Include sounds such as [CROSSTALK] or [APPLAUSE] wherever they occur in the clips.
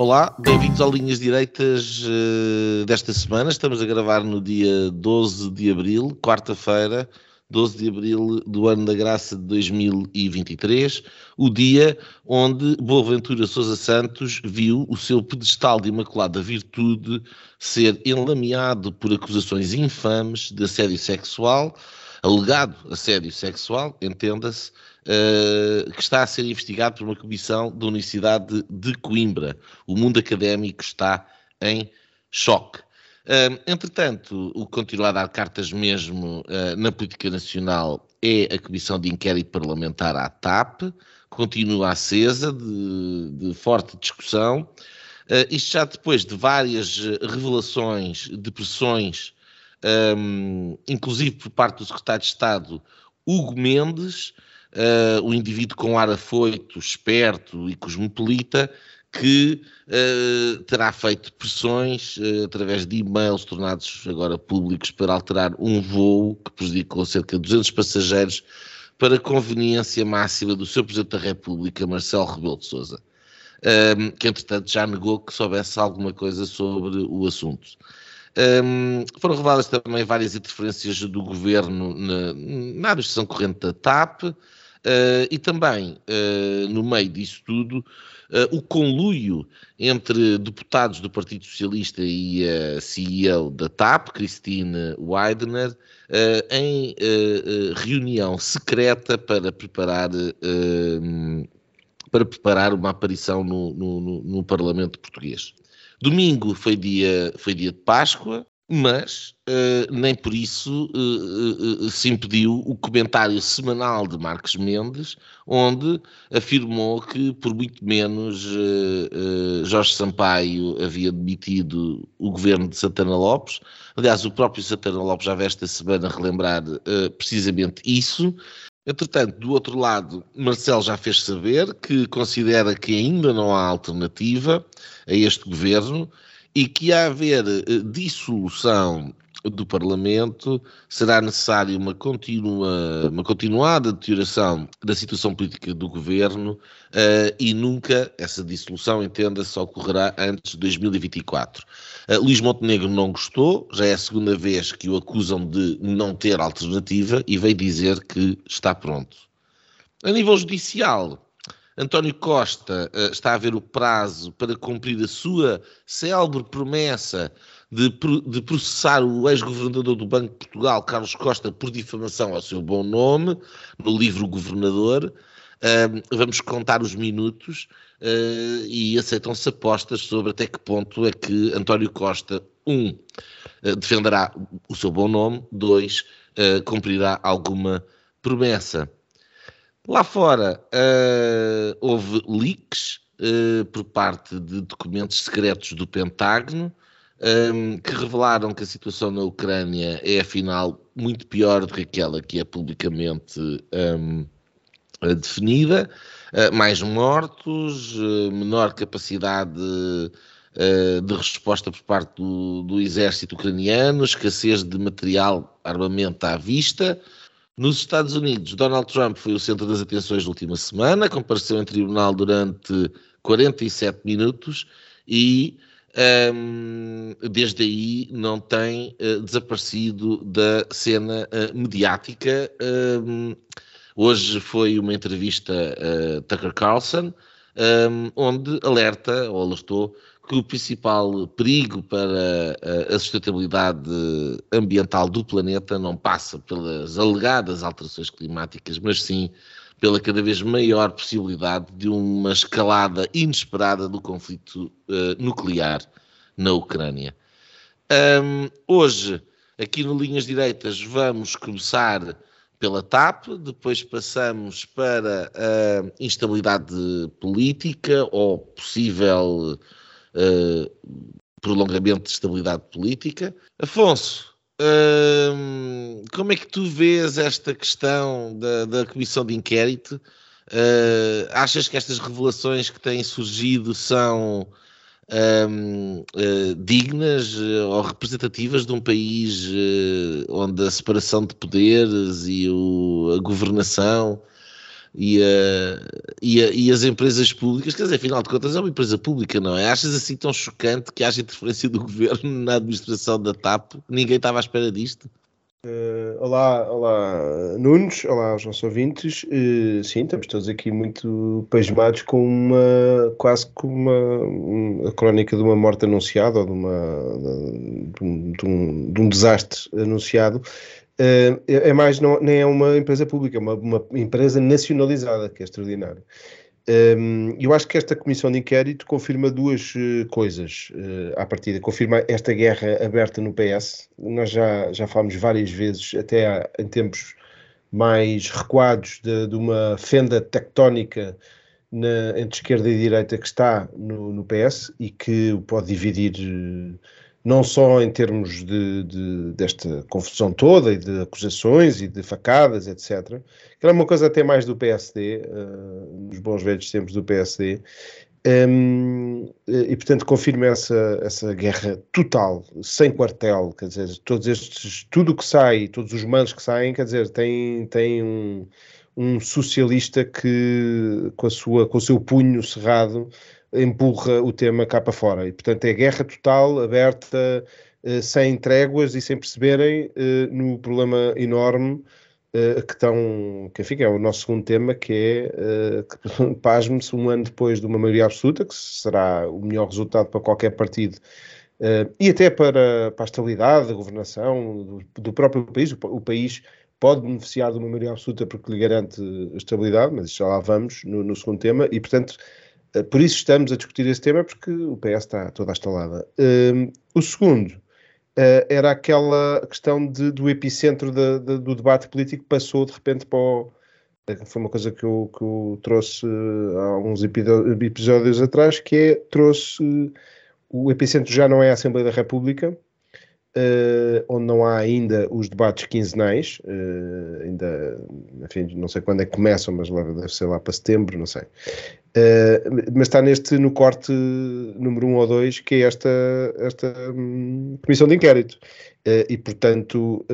Olá, bem-vindos ao Linhas Direitas uh, desta semana. Estamos a gravar no dia 12 de abril, quarta-feira, 12 de abril do ano da graça de 2023, o dia onde Boaventura Sousa Santos viu o seu pedestal de imaculada virtude ser enlameado por acusações infames de assédio sexual, alegado assédio sexual, entenda-se, uh, que está a ser investigado por uma comissão da Universidade de Coimbra. O mundo académico está em choque. Uh, entretanto, o que continua a dar cartas mesmo uh, na política nacional é a Comissão de Inquérito Parlamentar à TAP, continua acesa, de, de forte discussão. Uh, isto já depois de várias revelações de pressões, um, inclusive por parte do Secretário de Estado Hugo Mendes, uh, o indivíduo com ar afoito, esperto e cosmopolita, que uh, terá feito pressões uh, através de e-mails tornados agora públicos para alterar um voo que prejudicou cerca de 200 passageiros para conveniência máxima do seu Presidente da República, Marcelo Rebelo de Sousa, um, que entretanto já negou que soubesse alguma coisa sobre o assunto. Um, foram reveladas também várias interferências do governo na, na administração corrente da TAP, Uh, e também, uh, no meio disso tudo, uh, o conluio entre deputados do Partido Socialista e a CEO da TAP, Christine Weidner, em reunião secreta para preparar, para preparar uma aparição no, no, no Parlamento Português. Domingo foi dia, foi dia de Páscoa, mas uh, nem por isso uh, uh, se impediu o comentário semanal de Marcos Mendes, onde afirmou que por muito menos Jorge Sampaio havia demitido o governo de Santana Lopes. Aliás, o próprio Santana Lopes já veio esta semana relembrar precisamente isso. Entretanto, do outro lado, Marcelo já fez saber que considera que ainda não há alternativa a este governo e que a haver eh, dissolução do Parlamento será necessária uma, continua, uma continuada deterioração da situação política do governo uh, e nunca essa dissolução, entenda-se, ocorrerá antes de 2024. Uh, Luís Montenegro não gostou, já é a segunda vez que o acusam de não ter alternativa e veio dizer que está pronto. A nível judicial, António Costa uh, está a ver o prazo para cumprir a sua célebre promessa de, de processar o ex-governador do Banco de Portugal, Carlos Costa, por difamação ao seu bom nome, no livro Governador. Uh, vamos contar os minutos uh, e aceitam-se apostas sobre até que ponto é que António Costa, um, uh, defenderá o seu bom nome, dois, cumprirá alguma promessa. Lá fora uh, houve leaks uh, por parte de documentos secretos do Pentágono um, eh, que revelaram que a situação na Ucrânia é afinal muito pior do que aquela que é publicamente um, definida. Uh, mais mortos, menor capacidade de resposta por parte do, do exército ucraniano, escassez de material, armamento à vista. Nos Estados Unidos, Donald Trump foi o centro das atenções da última semana, compareceu em tribunal durante 47 minutos e um, desde aí não tem uh, desaparecido da cena uh, mediática. Um, hoje foi uma entrevista a uh, Tucker Carlson, um, onde alerta ou alertou que o principal perigo para a sustentabilidade ambiental do planeta não passa pelas alegadas alterações climáticas, mas sim pela cada vez maior possibilidade de uma escalada inesperada do conflito uh, nuclear na Ucrânia. Um, hoje, aqui no Linhas Direitas, vamos começar pela TAP, depois passamos para a instabilidade política ou possível uh, prolongamento de estabilidade política. Afonso, uh, como é que tu vês esta questão da, da comissão de inquérito? Uh, achas que estas revelações que têm surgido são um, uh, dignas uh, ou representativas de um país onde a separação de poderes e o, a governação e, e, e, as empresas públicas, quer dizer, afinal de contas é uma empresa pública, não é? Achas assim tão chocante que haja interferência do [LAUGHS] governo na administração da TAP? Ninguém estava à espera disto? Uh, olá, olá Nunes, olá aos nossos ouvintes. Uh, sim, estamos todos aqui muito pasmados com uma quase como uma, uma a crónica de uma morte anunciada ou de, uma, de, de, um, de um, desastre anunciado. Uh, é mais, não, nem é uma empresa pública, é uma, uma empresa nacionalizada, que é extraordinário. Um, eu acho que esta comissão de inquérito confirma duas uh, coisas uh, à partida. Confirma esta guerra aberta no PS. Nós já, já falamos várias vezes, até há, em tempos mais recuados, de, de uma fenda tectónica na, entre esquerda e direita que está no, no PS e que o pode dividir. Uh, não só em termos de, de, desta confusão toda e de acusações e de facadas, etc. Que era uma coisa até mais do PSD, uh, eh, nos bons velhos tempos do PSD. Um, e portanto confirma essa, essa guerra total, sem quartel, quer dizer, todos estes, tudo que sai, todos os manos que saem, quer dizer, tem, tem um, um socialista que com, a sua, com o seu punho cerrado empurra o tema cá para fora. E, portanto, é guerra total, aberta, eh, sem tréguas e sem perceberem eh, no problema enorme eh, que estão, que enfim, é o nosso segundo tema, que é, que, [LAUGHS] pasme-se, um ano depois de uma maioria absoluta, que será o melhor resultado para qualquer partido, e até para, para a estabilidade, a governação do, do próprio país, o, o país pode beneficiar de uma maioria absoluta porque lhe garante estabilidade, mas já lá vamos no, no segundo tema, e portanto por isso estamos a discutir esse tema, porque o PS está toda instalada. Um, o segundo uh, era aquela questão de, do epicentro de, de, do debate político passou de repente para o. Eh, foi uma coisa que eu, que eu trouxe há uns episódios atrás, que é, trouxe. O epicentro já não é a Assembleia da República, Uh, onde não há ainda os debates quinzenais, uh, ainda, enfim, não sei quando é que começam, mas deve ser lá para setembro, não sei. Uh, mas está neste, no corte número 1 um ou 2, que é esta, esta um, comissão de inquérito. e, portanto,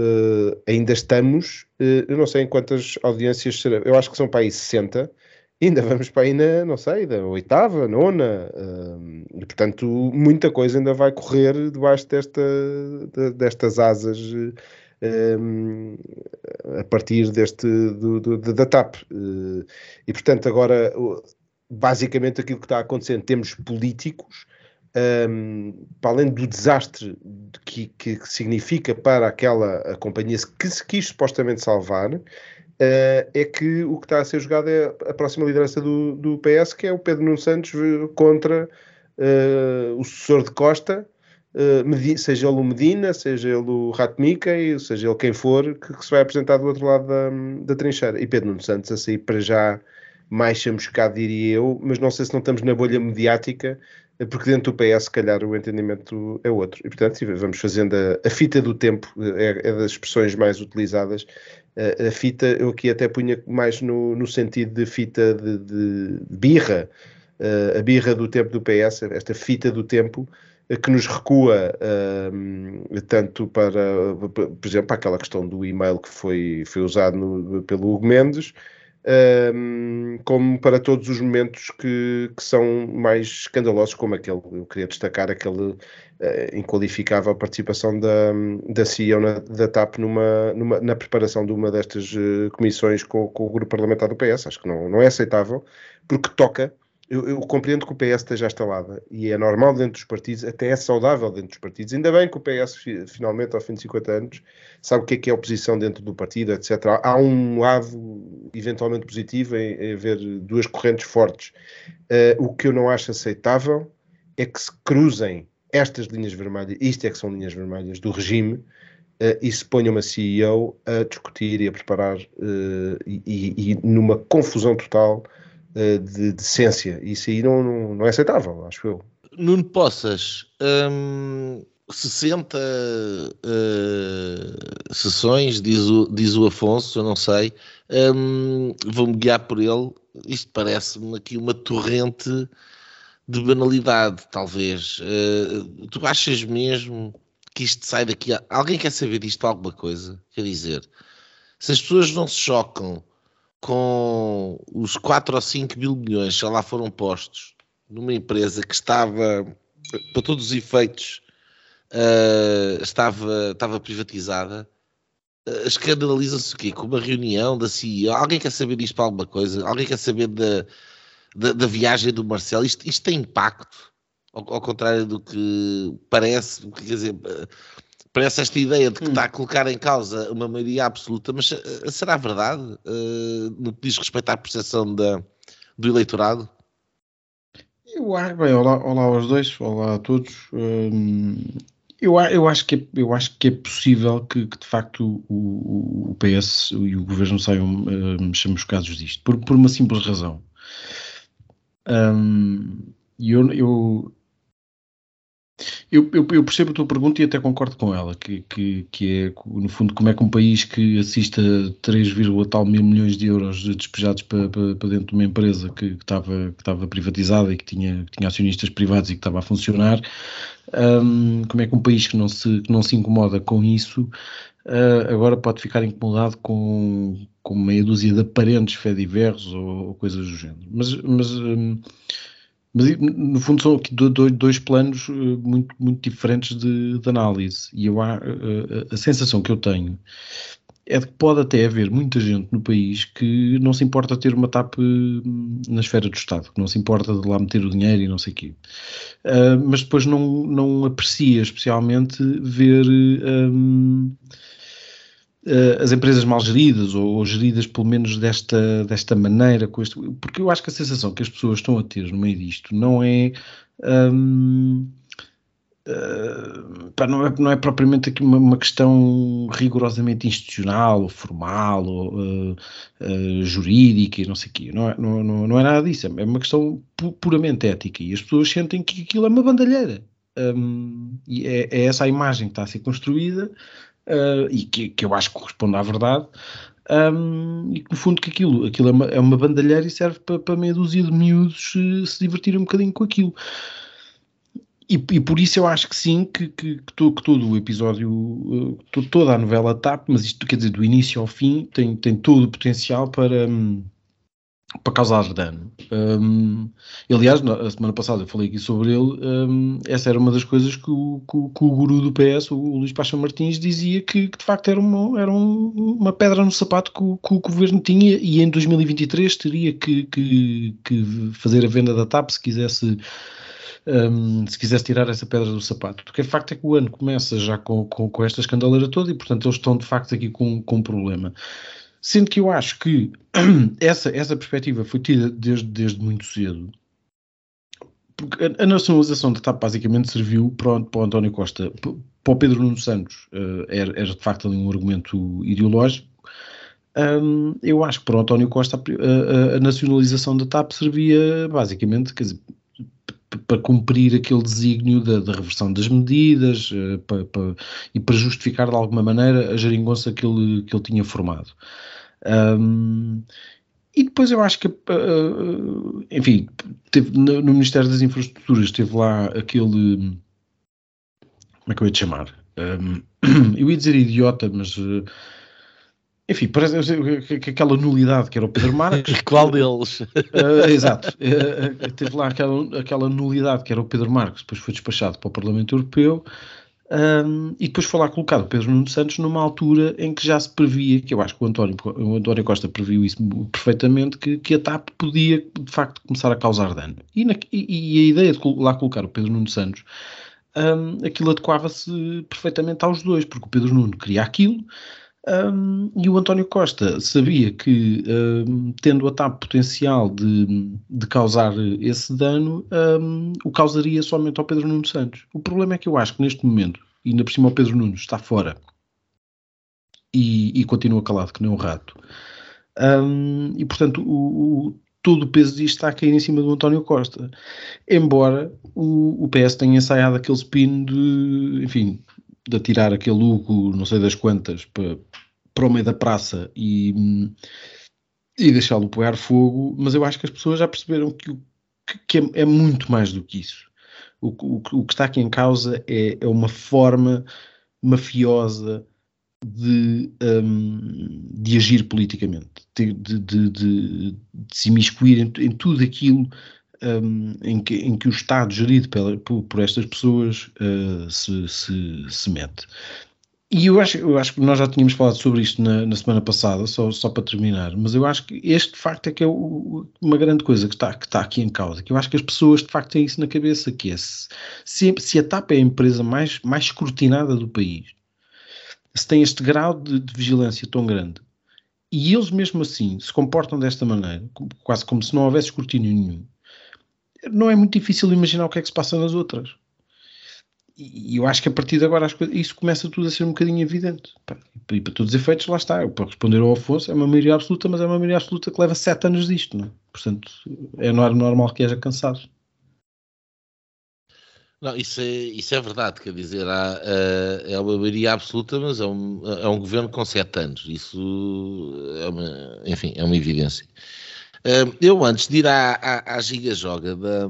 ainda estamos, eu não sei em quantas audiências serão, eu acho que são para aí 60, ainda vamos para aí na, não sei, da oitava, nona, uh, e portanto muita coisa ainda vai correr debaixo desta, de, destas asas uh, a partir deste, do, do, da TAP. Uh, e portanto agora, basicamente aquilo que está acontecendo, temos políticos, um, para além do desastre que, que, significa para aquela companhia que se quis supostamente salvar, é que o que está a ser jogado é a próxima liderança do, do PS, que é o Pedro Nuno Santos contra uh, o sucessor de Costa, uh, seja ele o Medina, seja ele o Ratmica, seja ele quem for, que, que, se vai apresentar do outro lado da, da trincheira. E Pedro Nuno Santos a sair para já mais chamuscado, diria eu, mas não sei se não estamos na bolha mediática, porque dentro do PS, se calhar, o entendimento é outro. E, portanto, vamos fazendo a, a fita do tempo, é, é, das expressões mais utilizadas, a, a, fita, eu aqui até punha mais no, no sentido de fita de, de, birra, a birra do tempo do PS, esta fita do tempo uh, que nos recua uh, tanto para, por exemplo, para aquela questão do e-mail que foi, foi usado no, pelo Hugo Mendes, um, como para todos os momentos que, que, são mais escandalosos, como aquele, eu queria destacar aquele uh, inqualificável participação da, da CEO na, da TAP numa, numa, na preparação de uma destas uh, comissões com, com, o grupo parlamentar do PS. Acho que não, não é aceitável, porque toca eu, eu, compreendo que o PS esteja instalada e é normal dentro dos partidos, até é saudável dentro dos partidos. Ainda bem que o PS, finalmente, ao fim de 50 anos, sabe o que é que é oposição dentro do partido, etc. Há um lado eventualmente positivo em, em haver duas correntes fortes. Uh, o que eu não acho aceitável é que se cruzem estas linhas vermelhas, isto é que são linhas vermelhas do regime, uh, e se ponha uma CEO a discutir e a preparar uh, e, e, numa confusão total de decência. Isso aí não, não, não, é aceitável, acho eu. Nuno Poças, hum, 60 uh, sessões, diz o, diz o Afonso, eu não sei, um, vou-me guiar por ele. Isto parece-me aqui uma torrente de banalidade, talvez. Uh, tu achas mesmo que isto sai daqui? Alguém quer saber disto alguma coisa? Quer dizer, se as pessoas não se chocam com os 4 ou 5 mil milhões que lá foram postos numa empresa que estava, para todos os efeitos, uh, estava, estava privatizada, uh, escandalizam-se o quê? Com uma reunião da CEO? Alguém quer saber disto para alguma coisa? Alguém quer saber da, da, da viagem do Marcelo? Isto, isto tem impacto? Ao, ao, contrário do que parece, quer dizer, parece esta ideia de que hum. está a colocar em causa uma maioria absoluta, mas uh, será verdade uh, no que diz respeito à percepção da, do eleitorado? Eu acho, bem, olá, olá aos dois, olá a todos. Hum, eu, eu, acho que é, eu acho que é possível que, que de facto o, o, PS e o governo saiam uh, casos disto, por, por uma simples razão. Um, eu, eu, eu, eu, eu, percebo a tua pergunta e até concordo com ela, que, que, que é, no fundo, como é que um país que assista 3, tal mil milhões de euros despejados para, para, para dentro de uma empresa que, que, estava, que estava privatizada e que tinha, que tinha acionistas privados e que estava a funcionar, um, como é que um país que não se, que não se incomoda com isso uh, agora pode ficar incomodado com, com meia dúzia de aparentes fé diversos ou, ou coisas do género. Mas, mas um, mas, no fundo, são aqui dois, planos eh, muito, muito diferentes de, de análise. E eu, a, a, sensação que eu tenho é de que pode até haver muita gente no país que não se importa ter uma TAP hum, na esfera do Estado, que não se importa de lá meter o dinheiro e não sei o quê. Uh, mas depois não, não aprecia especialmente ver. Um, as empresas mal geridas ou, ou, geridas pelo menos desta, desta maneira, com este, porque eu acho que a sensação que as pessoas estão a ter no meio disto não é. Uh, pá, não, é, não é propriamente aqui uma, uma, questão rigorosamente institucional ou formal ou uh, uh, jurídica e não sei o quê, não é, não, não, não, é nada disso, é uma questão pu puramente ética e as pessoas sentem que aquilo é uma bandalheira. Um, e é, é, essa a imagem que está a ser construída uh, e que, que, eu acho que corresponde à verdade, um, e que no fundo que aquilo, aquilo é, uma, é uma bandalheira e serve para, para meia dúzia de miúdos uh, se divertirem um bocadinho com aquilo. E, e, por isso eu acho que sim, que, que, que, todo, que todo, o episódio, uh, toda a novela TAP, mas isto quer dizer do início ao fim, tem, tem todo o potencial para. Um, para causar dano. Um, aliás, na semana passada eu falei aqui sobre ele. Um, essa era uma das coisas que o, que, que o guru do PS, o, o Luís Pacha Martins, dizia que, que, de facto era, uma, era um, uma pedra no sapato que o, que o, governo tinha e em 2023 teria que, que, que fazer a venda da TAP se quisesse. Um, se quisesse tirar essa pedra do sapato. Porque o facto é que o ano começa já com, com, com esta escandaleira toda e, portanto, eles estão de facto aqui com, com um problema. Sendo que eu acho que [CLEARS THROAT] essa, essa perspectiva foi tida desde, desde muito cedo. Porque a, a nacionalização da TAP basicamente serviu para, para o António Costa, para o Pedro Nuno Santos, uh, era, era, de facto ali um argumento ideológico. Um, eu acho que para o António Costa a, a, a, nacionalização da TAP servia basicamente quer dizer, para cumprir aquele desígnio da, da reversão das medidas uh, para, para, e para justificar de alguma maneira a geringonça que ele, que ele tinha formado. Um, e depois eu acho que, uh, enfim, teve, no, no, Ministério das Infraestruturas teve lá aquele. Como é que eu ia te chamar? Um, [CLEARS THROAT] eu ia dizer idiota, mas. Uh, enfim, parece que aquela nulidade que era o Pedro Marques. [LAUGHS] Qual deles? Uh, exato. Uh, teve lá aquela, aquela nulidade que era o Pedro Marques, depois foi despachado para o Parlamento Europeu. Um, e depois foi lá colocado Pedro Nuno Santos numa altura em que já se previa, que eu acho que o António, o António Costa previu isso perfeitamente, que, que a TAP podia de facto começar a causar dano. E, na, e, e a ideia de lá colocar o Pedro Nuno Santos, um, aquilo adequava-se perfeitamente aos dois, porque o Pedro Nuno queria aquilo, um, e o António Costa sabia que, um, tendo a TAP potencial de, de causar esse dano, um, o causaria somente ao Pedro Nuno Santos. O problema é que eu acho que neste momento, e ainda por cima o Pedro Nuno está fora e, e continua calado, que nem um rato. e portanto, o, o, todo o peso disto está a cair em cima do António Costa. Embora o, o PS tenha ensaiado aquele spin de, enfim, de atirar aquele Hugo, não sei das quantas, para, para o meio da praça e, e deixá-lo pegar fogo, mas eu acho que as pessoas já perceberam que, que é, é muito mais do que isso. O, o, o, que está aqui em causa é, é uma forma mafiosa de, um, de agir politicamente, de, de, de, de se imiscuir em, em tudo aquilo um, em, que, em que o Estado gerido pela, por, por, estas pessoas uh, se, se, se mete. E eu acho, eu acho que nós já tínhamos falado sobre isto na, na, semana passada, só, só para terminar, mas eu acho que este de facto é que é o, uma grande coisa que está, que está aqui em causa, que eu acho que as pessoas de facto têm isso na cabeça, que é se, se a TAP é a empresa mais, mais escrutinada do país, se tem este grau de, de, vigilância tão grande e eles mesmo assim se comportam desta maneira, quase como se não houvesse escrutínio nenhum, não é muito difícil imaginar o que é que se passa nas outras. E eu acho que a partir de agora coisas, isso começa tudo a ser um bocadinho evidente. E para todos os efeitos, lá está. Para responder ao Afonso, é uma maioria absoluta, mas é uma maioria absoluta que leva sete anos disto. Não é? Portanto, é normal que haja cansado. Não, isso é, isso é verdade, quer dizer, há, uh, é uma maioria absoluta, mas é um, é um governo com sete anos. Isso é uma, enfim, é uma evidência. Uh, eu, antes de ir à, à, à giga-joga da,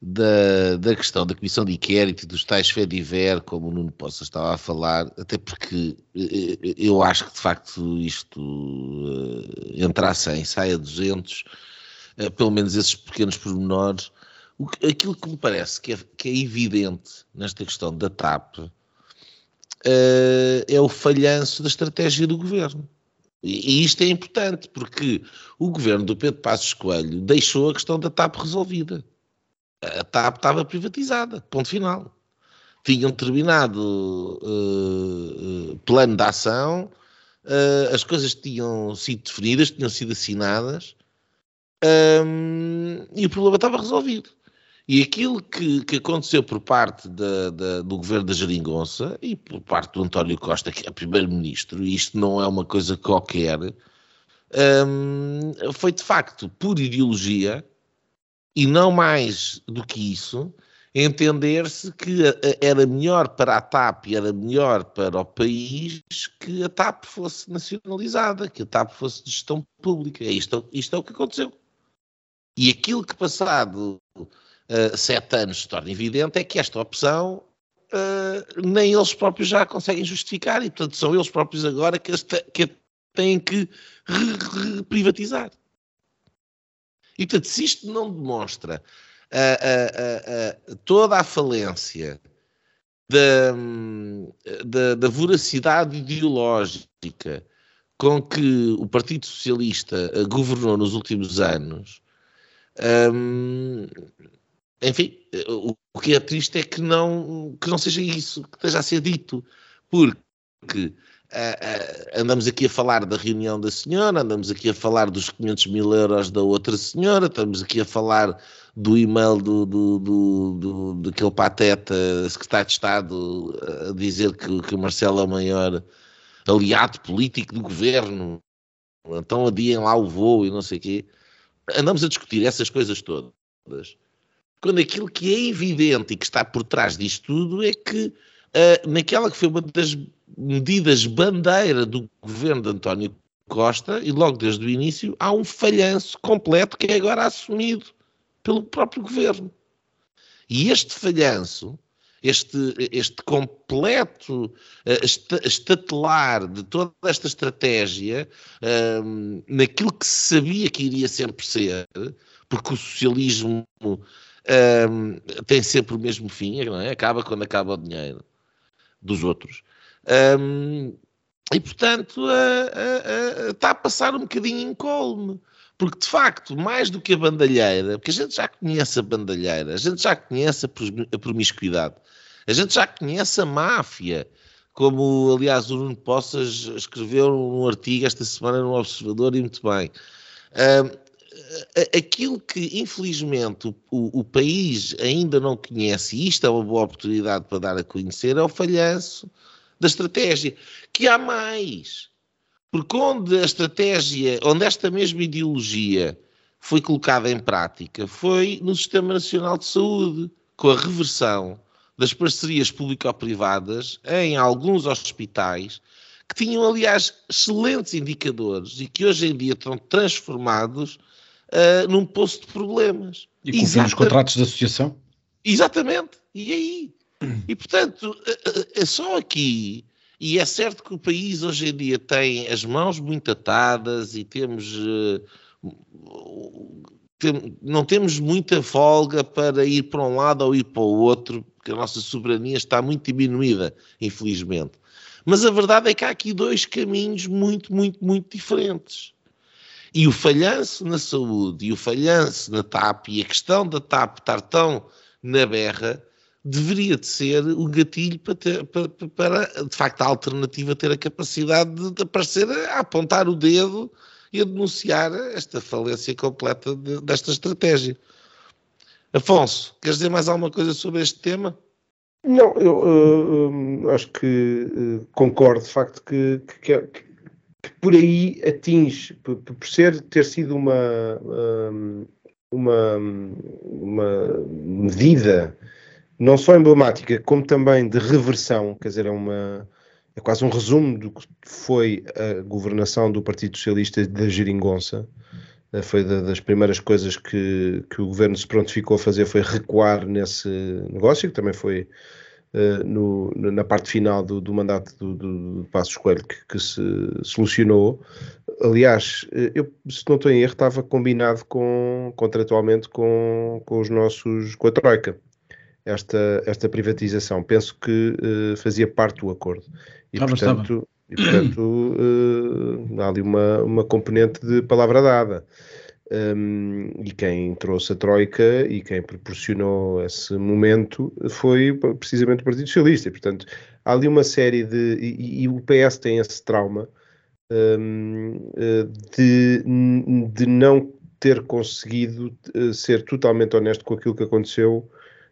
da, da questão da comissão de inquérito dos tais Fediver, como o Nuno Poça estava a falar, até porque eh, eu acho que de facto isto uh, entrasse em saia 200, uh, pelo menos esses pequenos pormenores aquilo que me parece que é, que é evidente nesta questão da TAP uh, é o falhanço da estratégia do governo. E, e, isto é importante, porque o governo do Pedro Passos Coelho deixou a questão da TAP resolvida. A TAP estava privatizada, ponto final. Tinham terminado uh, uh, plano de ação, uh, as coisas tinham sido definidas, tinham sido assinadas, um, e o problema estava resolvido. E aquilo que, que aconteceu por parte da, da, do governo da Jeringonça e por parte do António Costa, que é primeiro-ministro, e isto não é uma coisa qualquer, um, foi de facto por ideologia e não mais do que isso, entender-se que era melhor para a TAP e era melhor para o país que a TAP fosse nacionalizada, que a TAP fosse de gestão pública. É isto, isto é o que aconteceu. E aquilo que passado uh, sete anos se torna evidente é que esta opção uh, nem eles próprios já conseguem justificar e, portanto, são eles próprios agora que, este, que têm que privatizar. E, portanto, se isto não demonstra uh, toda a falência da, da, da, voracidade ideológica com que o Partido Socialista governou nos últimos anos, um, enfim, o, o, que é triste é que não, que não seja isso que esteja a ser dito, porque uh, uh, andamos aqui a falar da reunião da senhora, andamos aqui a falar dos 500 mil euros da outra senhora, estamos aqui a falar do e-mail do, do, do, do pateta secretário de Estado a dizer que, que o Marcelo é o maior aliado político do governo, então adiem lá o voo e não sei o quê. Andamos a discutir essas coisas todas quando aquilo que é evidente e que está por trás disto tudo é que uh, naquela que foi uma das medidas bandeira do governo de António Costa, e logo desde o início, há um falhanço completo que é agora assumido pelo próprio governo. E este falhanço, este, este completo uh, estatelar de toda esta estratégia, uh, naquilo que se sabia que iria sempre ser, porque o socialismo um, tem sempre o mesmo fim, não é? acaba quando acaba o dinheiro dos outros. Um, e, portanto, está a passar um bocadinho incólume. Porque, de facto, mais do que a bandalheira, porque a gente já conhece a bandalheira, a gente já conhece a promiscuidade, a gente já conhece a máfia, como, aliás, o Nuno Poças escreveu num artigo esta semana no Observador, e muito bem. Um, aquilo que infelizmente o, o, país ainda não conhece, e isto é uma boa oportunidade para dar a conhecer, é o falhanço da estratégia. Que há mais. Porque onde a estratégia, onde esta mesma ideologia foi colocada em prática foi no Sistema Nacional de Saúde, com a reversão das parcerias público-privadas em alguns hospitais que tinham, aliás, excelentes indicadores e que hoje em dia estão transformados uh, num poço de problemas. E cumprir os contratos de associação? Exatamente. E aí? E, portanto, é só aqui, e é certo que o país hoje em dia tem as mãos muito atadas e temos... Tem, não temos muita folga para ir para um lado ou ir para o outro, porque a nossa soberania está muito diminuída, infelizmente. Mas a verdade é que há aqui dois caminhos muito, muito, muito diferentes. E o falhanço na saúde e o falhanço na TAP e a questão da TAP estar tão na berra deveria de ser o gatilho para, ter, para, para, de facto, a alternativa ter a capacidade de, de aparecer a apontar o dedo e a denunciar esta falência completa de, desta estratégia. Afonso, queres dizer mais alguma coisa sobre este tema? Não, eu uh, uh, acho que uh, concordo de facto que, que, que, que, por aí atinge, por, por ser ter sido uma, uma, uma medida não só emblemática, como também de reversão, quer dizer, é uma é quase um resumo do que foi a governação do Partido Socialista da Geringonça. Eh, foi das primeiras coisas que, que o governo se prontificou a fazer, foi recuar nesse negócio, que também foi uh, no, na parte final do, do mandato do, do, do Passos Coelho que, que, se solucionou. Aliás, eh, eu, se não estou em erro, estava combinado com, contratualmente com, com os nossos, com a Troika, esta, esta privatização. Penso que uh, fazia parte do acordo. E, ah, portanto, e, portanto uh, há ali uma, uma componente de palavra dada. Um, e quem trouxe a Troika e quem proporcionou esse momento foi precisamente o Partido Socialista. E, portanto, há ali uma série de. E, e o PS tem esse trauma um, de, de não ter conseguido eh, ser totalmente honesto com aquilo que aconteceu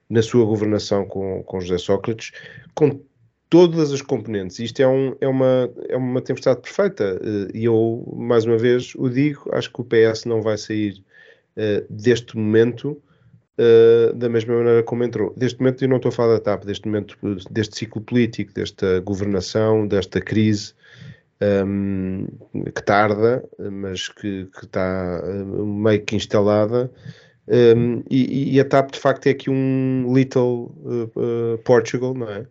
na sua governação com, com José Sócrates, com todas as componentes. Isto é, um, é, uma, é uma tempestade perfeita eh, e eu, mais uma vez, o digo, acho que o PS não vai sair uh, deste momento uh, da mesma maneira como entrou. Deste momento, eu não estou a falar da TAP, deste momento, deste ciclo político, desta governação, desta crise um, ehm, que tarda, mas que, que está meio que instalada. Um, ehm, e, e, a TAP de facto é aqui um little uh, Portugal, não é?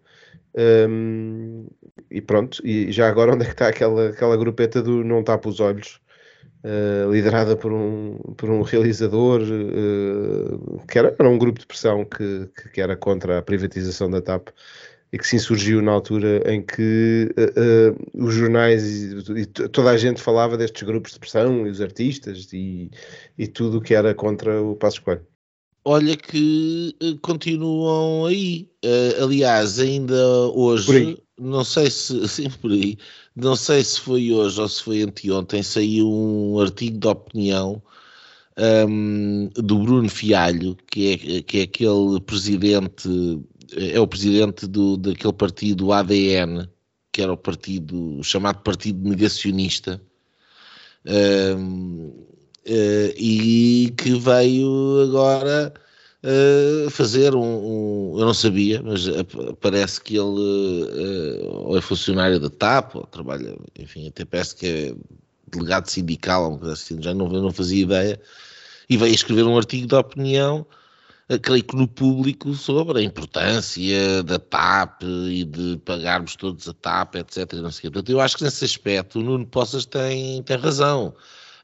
Um, e pronto, e já agora onde é que está aquela, aquela grupeta do Não Tapa os Olhos, uh, liderada por um, por um realizador, uh, que era, era, um grupo de pressão que, que, era contra a privatização da TAP e que se insurgiu na altura em que uh, os jornais e, e, toda a gente falava destes grupos de pressão e os artistas e, e tudo o que era contra o Passo Coelho olha que uh, continuam aí. Uh, aliás, ainda hoje, não sei se, [LAUGHS] sim, por aí, não sei se foi hoje ou se foi anteontem, saiu um artigo de opinião um, do Bruno Fialho, que é, que é aquele presidente, é o presidente do, daquele partido ADN, que era o partido, chamado Partido Negacionista. Um, Uh, e que veio agora uh, fazer um, um, Eu não sabia, mas parece que ele uh, ou é funcionário da TAP, ou trabalha, enfim, até parece que é delegado sindical, ou assim, já não, não fazia ideia, e veio escrever um artigo de opinião creio que no público sobre a importância da TAP e de pagarmos todos a TAP, etc. Não sei Portanto, eu acho que nesse aspecto o Nuno Poças tem, tem razão.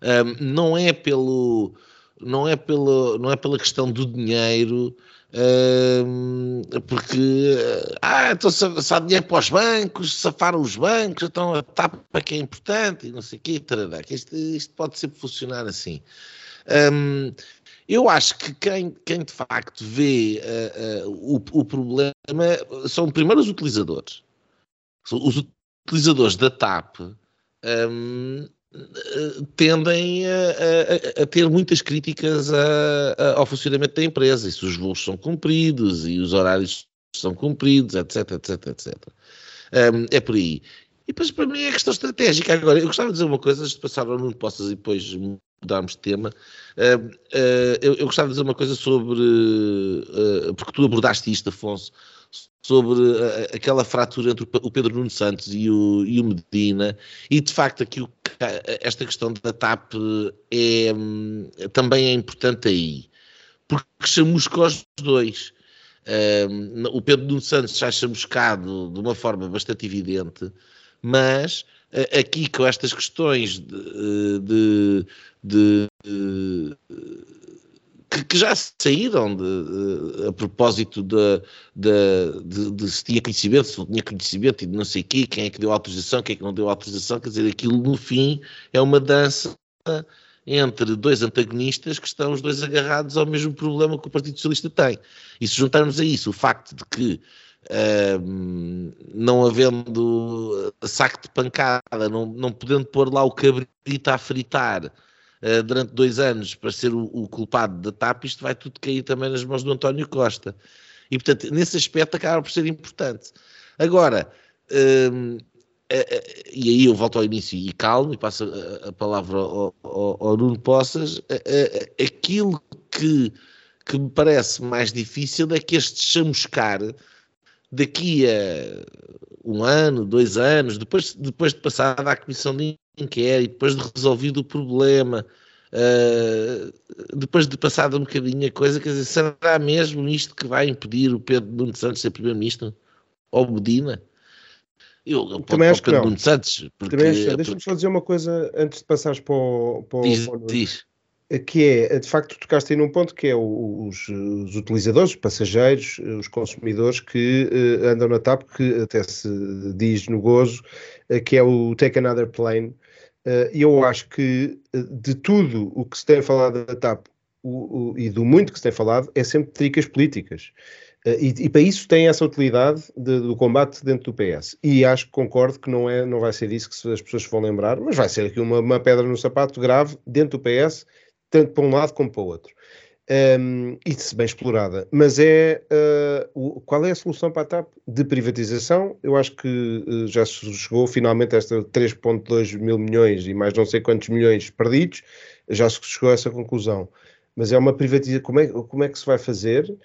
Um, não é pelo não é pelo não é pela questão do dinheiro um, porque ah, então se, se há dinheiro para os bancos, safaram os bancos, então a tapa que é importante e não sei o quê, tarará, que isto, isto pode sempre funcionar assim. Um, eu acho que quem, quem de facto vê uh, uh, o, o problema são primeiro os utilizadores. Os utilizadores da TAP um, tendem a, a, a, ter muitas críticas a, ao funcionamento da empresa, e se os voos são cumpridos e os horários são cumpridos, etc, etc, etc. Um, é por aí. depois, para mim, é questão estratégica. Agora, eu gostava de dizer uma coisa, antes de passar ao Nuno Poças e depois mudarmos de tema. Uh, uh, eu, eu, gostava de dizer uma coisa sobre. Uh, porque tu abordaste isto, Afonso, sobre aquela fratura entre o Pedro Nuno Santos e o, e o Medina, e de facto aqui o, esta questão da TAP é, também é importante aí, porque chamuscou os dois. o Pedro Nuno Santos já chamuscado de uma forma bastante evidente, mas aqui com estas questões de, de, de, de que, que, já saíram de, a propósito de, de, de, se tinha conhecimento, se não tinha conhecimento e de não sei quê, quem é que deu autorização, quem é que não deu autorização, quer dizer, aquilo no fim é uma dança entre dois antagonistas que estão os dois agarrados ao mesmo problema que o Partido Socialista tem. E se juntarmos a isso o facto de que uh, não havendo saco de pancada, não, não podendo pôr lá o cabrito a fritar uh, durante dois anos para ser o, o, culpado da TAP, isto vai tudo cair também nas mãos do António Costa. E, portanto, nesse aspecto acaba por ser importante. Agora, uh, e aí eu volto ao início e calmo e passo a, a palavra ao, ao, ao, Nuno Poças, aquilo que, que me parece mais difícil é que este chamuscar daqui a um ano, dois anos, depois, depois de passar à comissão de inquérito, depois de resolvido o problema, uh, depois de passado um bocadinho a coisa, quer dizer, será mesmo isto que vai impedir o Pedro Nuno Santos ser Primeiro-Ministro? Ou Medina? Eu, eu também acho que não. Santos, porque, também acho, Deixa-me só dizer uma coisa antes de passares para o, para diz, para o diz que é, de facto, tocaste aí num ponto que é os, os utilizadores, os passageiros, os consumidores que uh, andam na TAP, que até se diz no gozo, uh, que é o Take Another Plane. Uh, e eu acho que de tudo o que se tem falado da TAP o, o, e do muito que se tem falado, é sempre tricas políticas. E, e, para isso tem essa utilidade de, do combate dentro do PS. E acho que concordo que não, é, não vai ser isso que as pessoas vão lembrar, mas vai ser aqui uma, uma pedra no sapato grave dentro do PS tanto para um lado como para o outro. Um, e se bem explorada. Mas é uh, o, qual é a solução para a TAP? De privatização, eu acho que uh, já se chegou finalmente a esta 3,2 mil milhões e mais não sei quantos milhões perdidos, já se chegou a essa conclusão. Mas é uma privatização, como é, como é que se vai fazer?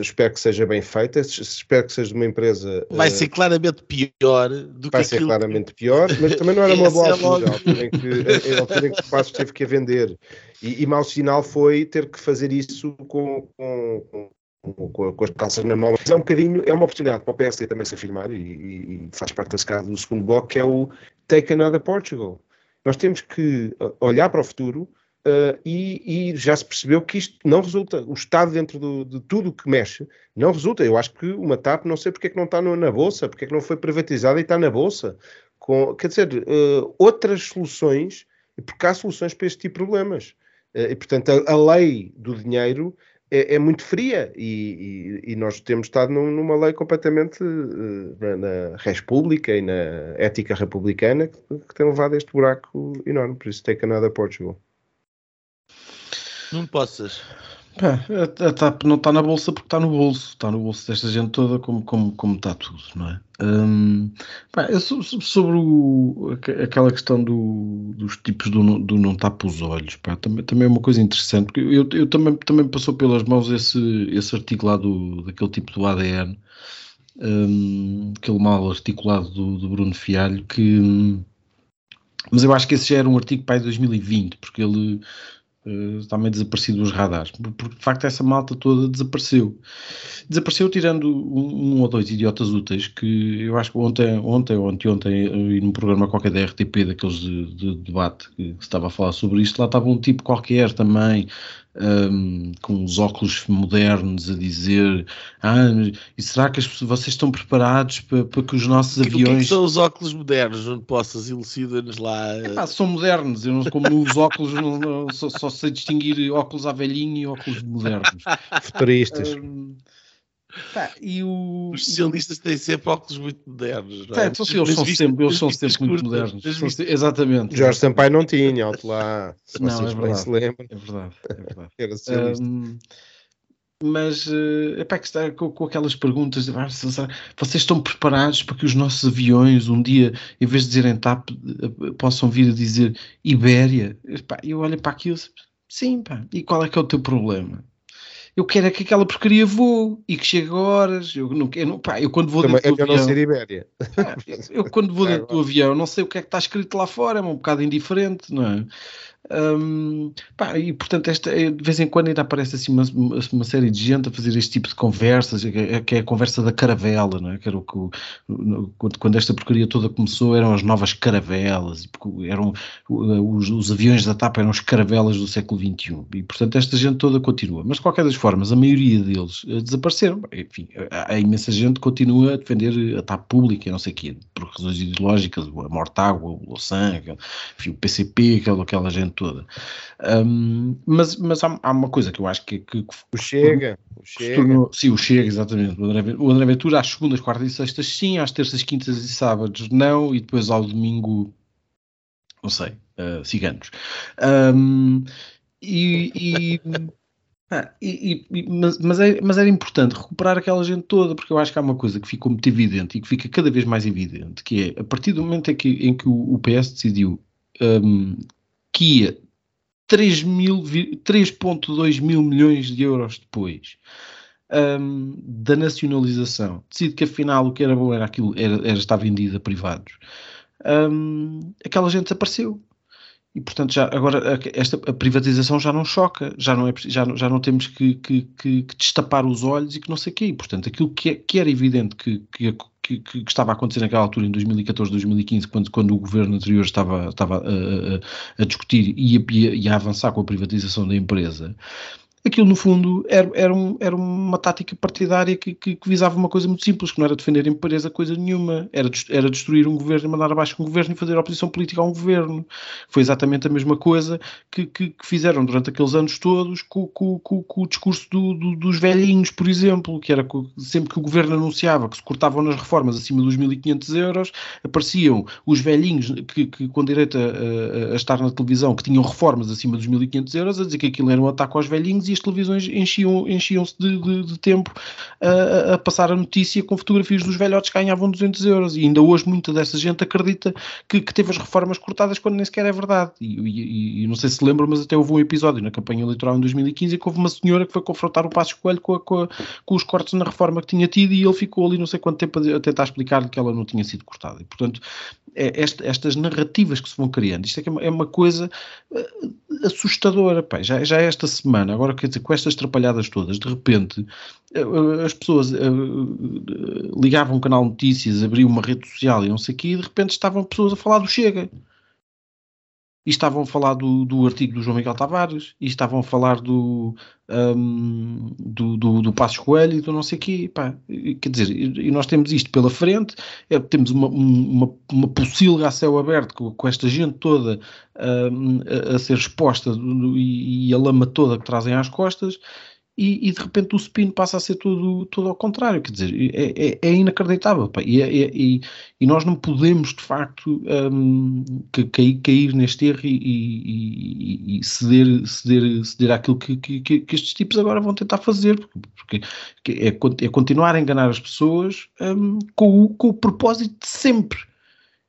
Espero que seja bem feita, espero que seja uma empresa. Vai ser claramente pior do vai que ser claramente pior, mas também não era [LAUGHS] uma boa é altura, altura em que, a altura em que teve que a vender. E, e mau sinal foi ter que fazer isso com, com, com, com as calças na mão. Mas é um bocadinho, é uma oportunidade para o PSD também se afirmar, e, e faz parte da escada do segundo bloco, que é o Take Another Portugal. Nós temos que olhar para o futuro Uh, e, e, já se percebeu que isto não resulta. O Estado, dentro do, de tudo o que mexe, não resulta. Eu acho que uma TAP, não sei porque é que não está no, na Bolsa, porque é que não foi privatizada e está na Bolsa. Com, quer dizer, uh, outras soluções, porque há soluções para este tipo de problemas. Uh, e, portanto, a, a, lei do dinheiro é, é muito fria e, e, nós temos estado num, numa lei completamente na, na res pública e na ética republicana que, que tem levado a este buraco enorme. Por isso, take another Portugal. Não possas. É, a, TAP não está na bolsa porque está no bolso, está no bolso desta gente toda, como, como, como está tudo, não é? Hum, sobre o, aquela questão do, dos tipos do, do não tapa os olhos, pá, também, também é uma coisa interessante, porque eu, eu também, também passou pelas mãos esse, esse artigo lá do, daquele tipo do ADN, um, aquele mal articulado do, do Bruno Fialho, que. Mas eu acho que esse já era um artigo para 2020, porque ele uh, está meio desaparecido dos radares, porque de facto essa malta toda desapareceu. Desapareceu tirando um, um, ou dois idiotas úteis que eu acho que ontem, ontem ou anteontem, e num programa qualquer da RTP, daqueles de, de debate que se estava a falar sobre isto, lá estava um tipo qualquer também um, com os óculos modernos a dizer ah, e será que as, vocês estão preparados para, para que os nossos que, aviões... O que, é que são os óculos modernos? Onde possas elucidar-nos lá? Epá, são modernos, eu não como os óculos, não, não, só, só, sei distinguir óculos à velhinha e óculos modernos. Futuristas. Um, Tá, e o... Os socialistas têm sempre óculos muito modernos. Não é? Tá, então, sim, eles, são sempre, eles são sempre muito modernos. Exatamente. Jorge Sampaio não tinha, alto lá. Se não, é verdade, é verdade. É verdade. Era um, mas uh, epá, que está com, com aquelas perguntas de, ah, vocês estão preparados para que os nossos aviões um dia, em vez de dizerem TAP, uh, possam vir a dizer Ibéria? Epá, eu olho para aquilo sim, pá, e qual é que é o teu problema? Eu quero é que aquela porcaria voe e que chegue a horas. Eu, não, eu, não, pá, eu quando vou Também dentro do avião. Pá, eu, eu quando vou [LAUGHS] dentro do avião não sei o que é que está escrito lá fora, é um bocado indiferente, não é? Um, pá, e portanto, esta, eh, de vez em quando ainda aparece assim uma, uma, série de gente a fazer este tipo de conversas, que é a conversa da caravela, não é? que era o que quando, esta porcaria toda começou eram as novas caravelas, eram os, os aviões da TAP eram as caravelas do século XXI, e portanto esta gente toda continua, mas de qualquer das formas, a maioria deles eh, desapareceram, enfim, a, a imensa gente continua a defender a TAP pública, não sei o quê, por razões ideológicas, a Mortágua, o Louçã, enfim, o PCP, aquela, aquela gente toda. Um, mas mas há, há, uma coisa que eu acho que. que, que o Chega. O Chega. Tornou, sim, o Chega, exatamente. O André, o André Ventura às segundas, quartas e sextas, sim, às terças, quintas e sábados, não, e depois ao domingo, não sei, uh, ciganos. Um, e. e Ah, e, e, mas, mas, é, mas, era importante recuperar aquela gente toda, porque eu acho que há uma coisa que ficou muito evidente e que fica cada vez mais evidente, que é a partir do momento em que, em que o, o PS decidiu um, que ia 3,2 mil milhões de euros depois um, da nacionalização, decide que afinal o que era bom era aquilo, era, era estar vendido a privados, um, aquela gente desapareceu. E portanto, já, agora esta, a privatização já não choca, já não, é, já, já não temos que, que, que, que destapar os olhos e que não sei o quê. E, portanto, aquilo que, é, que era evidente que, que, que, que, estava a acontecer naquela altura, em 2014, 2015, quando, quando o governo anterior estava, estava a, a, a discutir e a, e a avançar com a privatização da empresa, aquilo no fundo era, era, um, era uma tática partidária que, que, que, visava uma coisa muito simples, que não era defender a empresa coisa nenhuma, era, era destruir um governo mandar abaixo um governo e fazer oposição política a um governo. Foi exatamente a mesma coisa que, que fizeram durante aqueles anos todos com, com, com, com o discurso do, do, dos velhinhos, por exemplo, que era sempre que o governo anunciava que se cortavam nas reformas acima dos 1.500 euros, apareciam os velhinhos que com direito a, a, a estar na televisão, que tinham reformas acima dos 1.500 euros, a dizer que aquilo era um ataque aos velhinhos e as televisões enchiam-se enchiam de, de, de, tempo a, a, passar a notícia com fotografias dos velhotes que ganhavam 200 euros. E ainda hoje muita dessa gente acredita que, que teve as reformas cortadas quando nem sequer é verdade. E, e, e, não sei se lembram, mas até houve um episódio na campanha eleitoral em 2015 que houve uma senhora que foi confrontar o Passo Coelho com, a, com, a, com, os cortes na reforma que tinha tido e ele ficou ali não sei quanto tempo a, tentar explicar-lhe que ela não tinha sido cortada. E, portanto, é, esta, estas narrativas que se vão criando, isto é, é uma, é uma coisa uh, assustadora. Já, já esta semana, agora quer dizer, com estas trapalhadas todas, de repente uh, as pessoas uh, ligavam um canal de notícias, abriam uma rede social e não sei o quê, e de repente estavam pessoas a falar do Chega e estavam a falar do, do artigo do João Miguel Tavares, e estavam a falar do, um, do, do, do Passos Coelho e do não sei quê. Pá, quer dizer, e nós temos isto pela frente, é, temos uma, uma, uma pocilga a céu aberto com, com esta gente toda um, a, a, ser exposta e, e, a lama toda que trazem às costas, e, e, de repente o spin passa a ser tudo, tudo ao contrário, quer dizer, é, é, é inacreditável, e, é, é, e, e, nós não podemos de facto um, cair, cair neste erro e, ceder, ceder, ceder àquilo que, que, que, estes tipos agora vão tentar fazer, porque, porque é, é, continuar a enganar as pessoas um, com, o, com o propósito de sempre,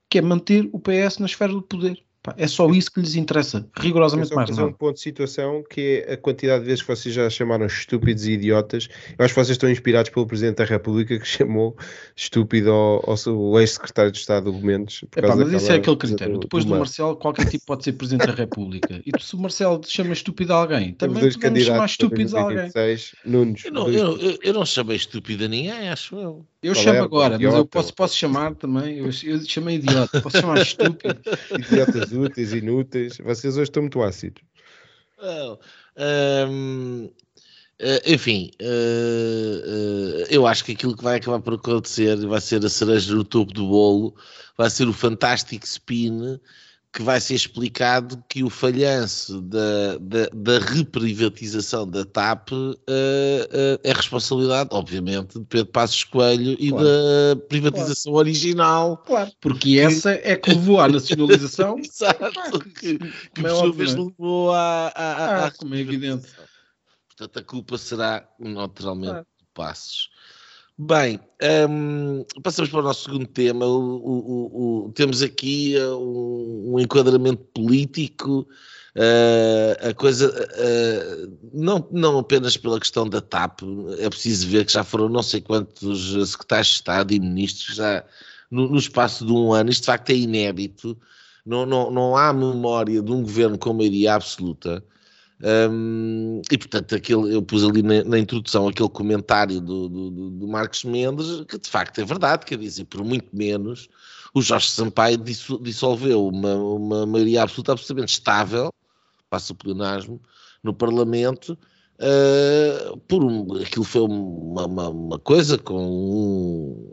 que é manter o PS na esfera do poder. É só isso que lhes interessa, rigorosamente mais. fazer um ponto de situação que é a quantidade de vezes que vocês já chamaram estúpidos e idiotas. Eu acho que vocês estão inspirados pelo Presidente da República que [LAUGHS] chamou estúpido ao, ao ex-secretário de Estado do Gomes. Epá, mas isso é aquele critério. Do, Depois do, do Marcelo, qualquer tipo pode ser Presidente da República. E se o Marcelo chama estúpido a alguém, também podemos chamar estúpidos a alguém. Nunes, eu, não, eu, eu, eu não chamei estúpido a ninguém, acho eu. Eu Qual chamo é? agora, idiota. mas eu posso, posso chamar também. Eu, eu chamei idiota, posso chamar estúpido. [LAUGHS] Idiotas úteis, inúteis. Vocês hoje estão muito ácidos. um, eh, enfim, uh, uh, eu acho que aquilo que vai acabar por acontecer vai ser a cereja no topo do bolo, vai ser o fantástico spin que vai ser explicado que o falhanço da, da, da reprivatização da TAP uh, uh, é responsabilidade, obviamente, de Pedro Passos Coelho e claro. da privatização claro. original. Claro, porque essa é que levou à nacionalização. [LAUGHS] Exato, que, que, sua vez levou à, à, ah, como é evidente. Portanto, a culpa será naturalmente claro. de Passos. Bem, um, passamos para o nosso segundo tema. O, o, o, temos aqui uh, um, um enquadramento político, uh, a coisa, uh, não, não apenas pela questão da TAP, é preciso ver que já foram não sei quantos secretários de Estado e ministros já no, no espaço de um ano. Isto de facto é inédito. Não, não, não há memória de um governo com maioria absoluta um, e portanto, aquele, eu pus ali na, na introdução aquele comentário do, do, do, Marcos Mendes, que de facto é verdade, quer dizer, por muito menos, o Jorge Sampaio dissolveu uma, uma maioria absoluta absolutamente estável, passa o pleonasmo, no Parlamento, uh, por um, aquilo foi uma, uma, uma coisa com um,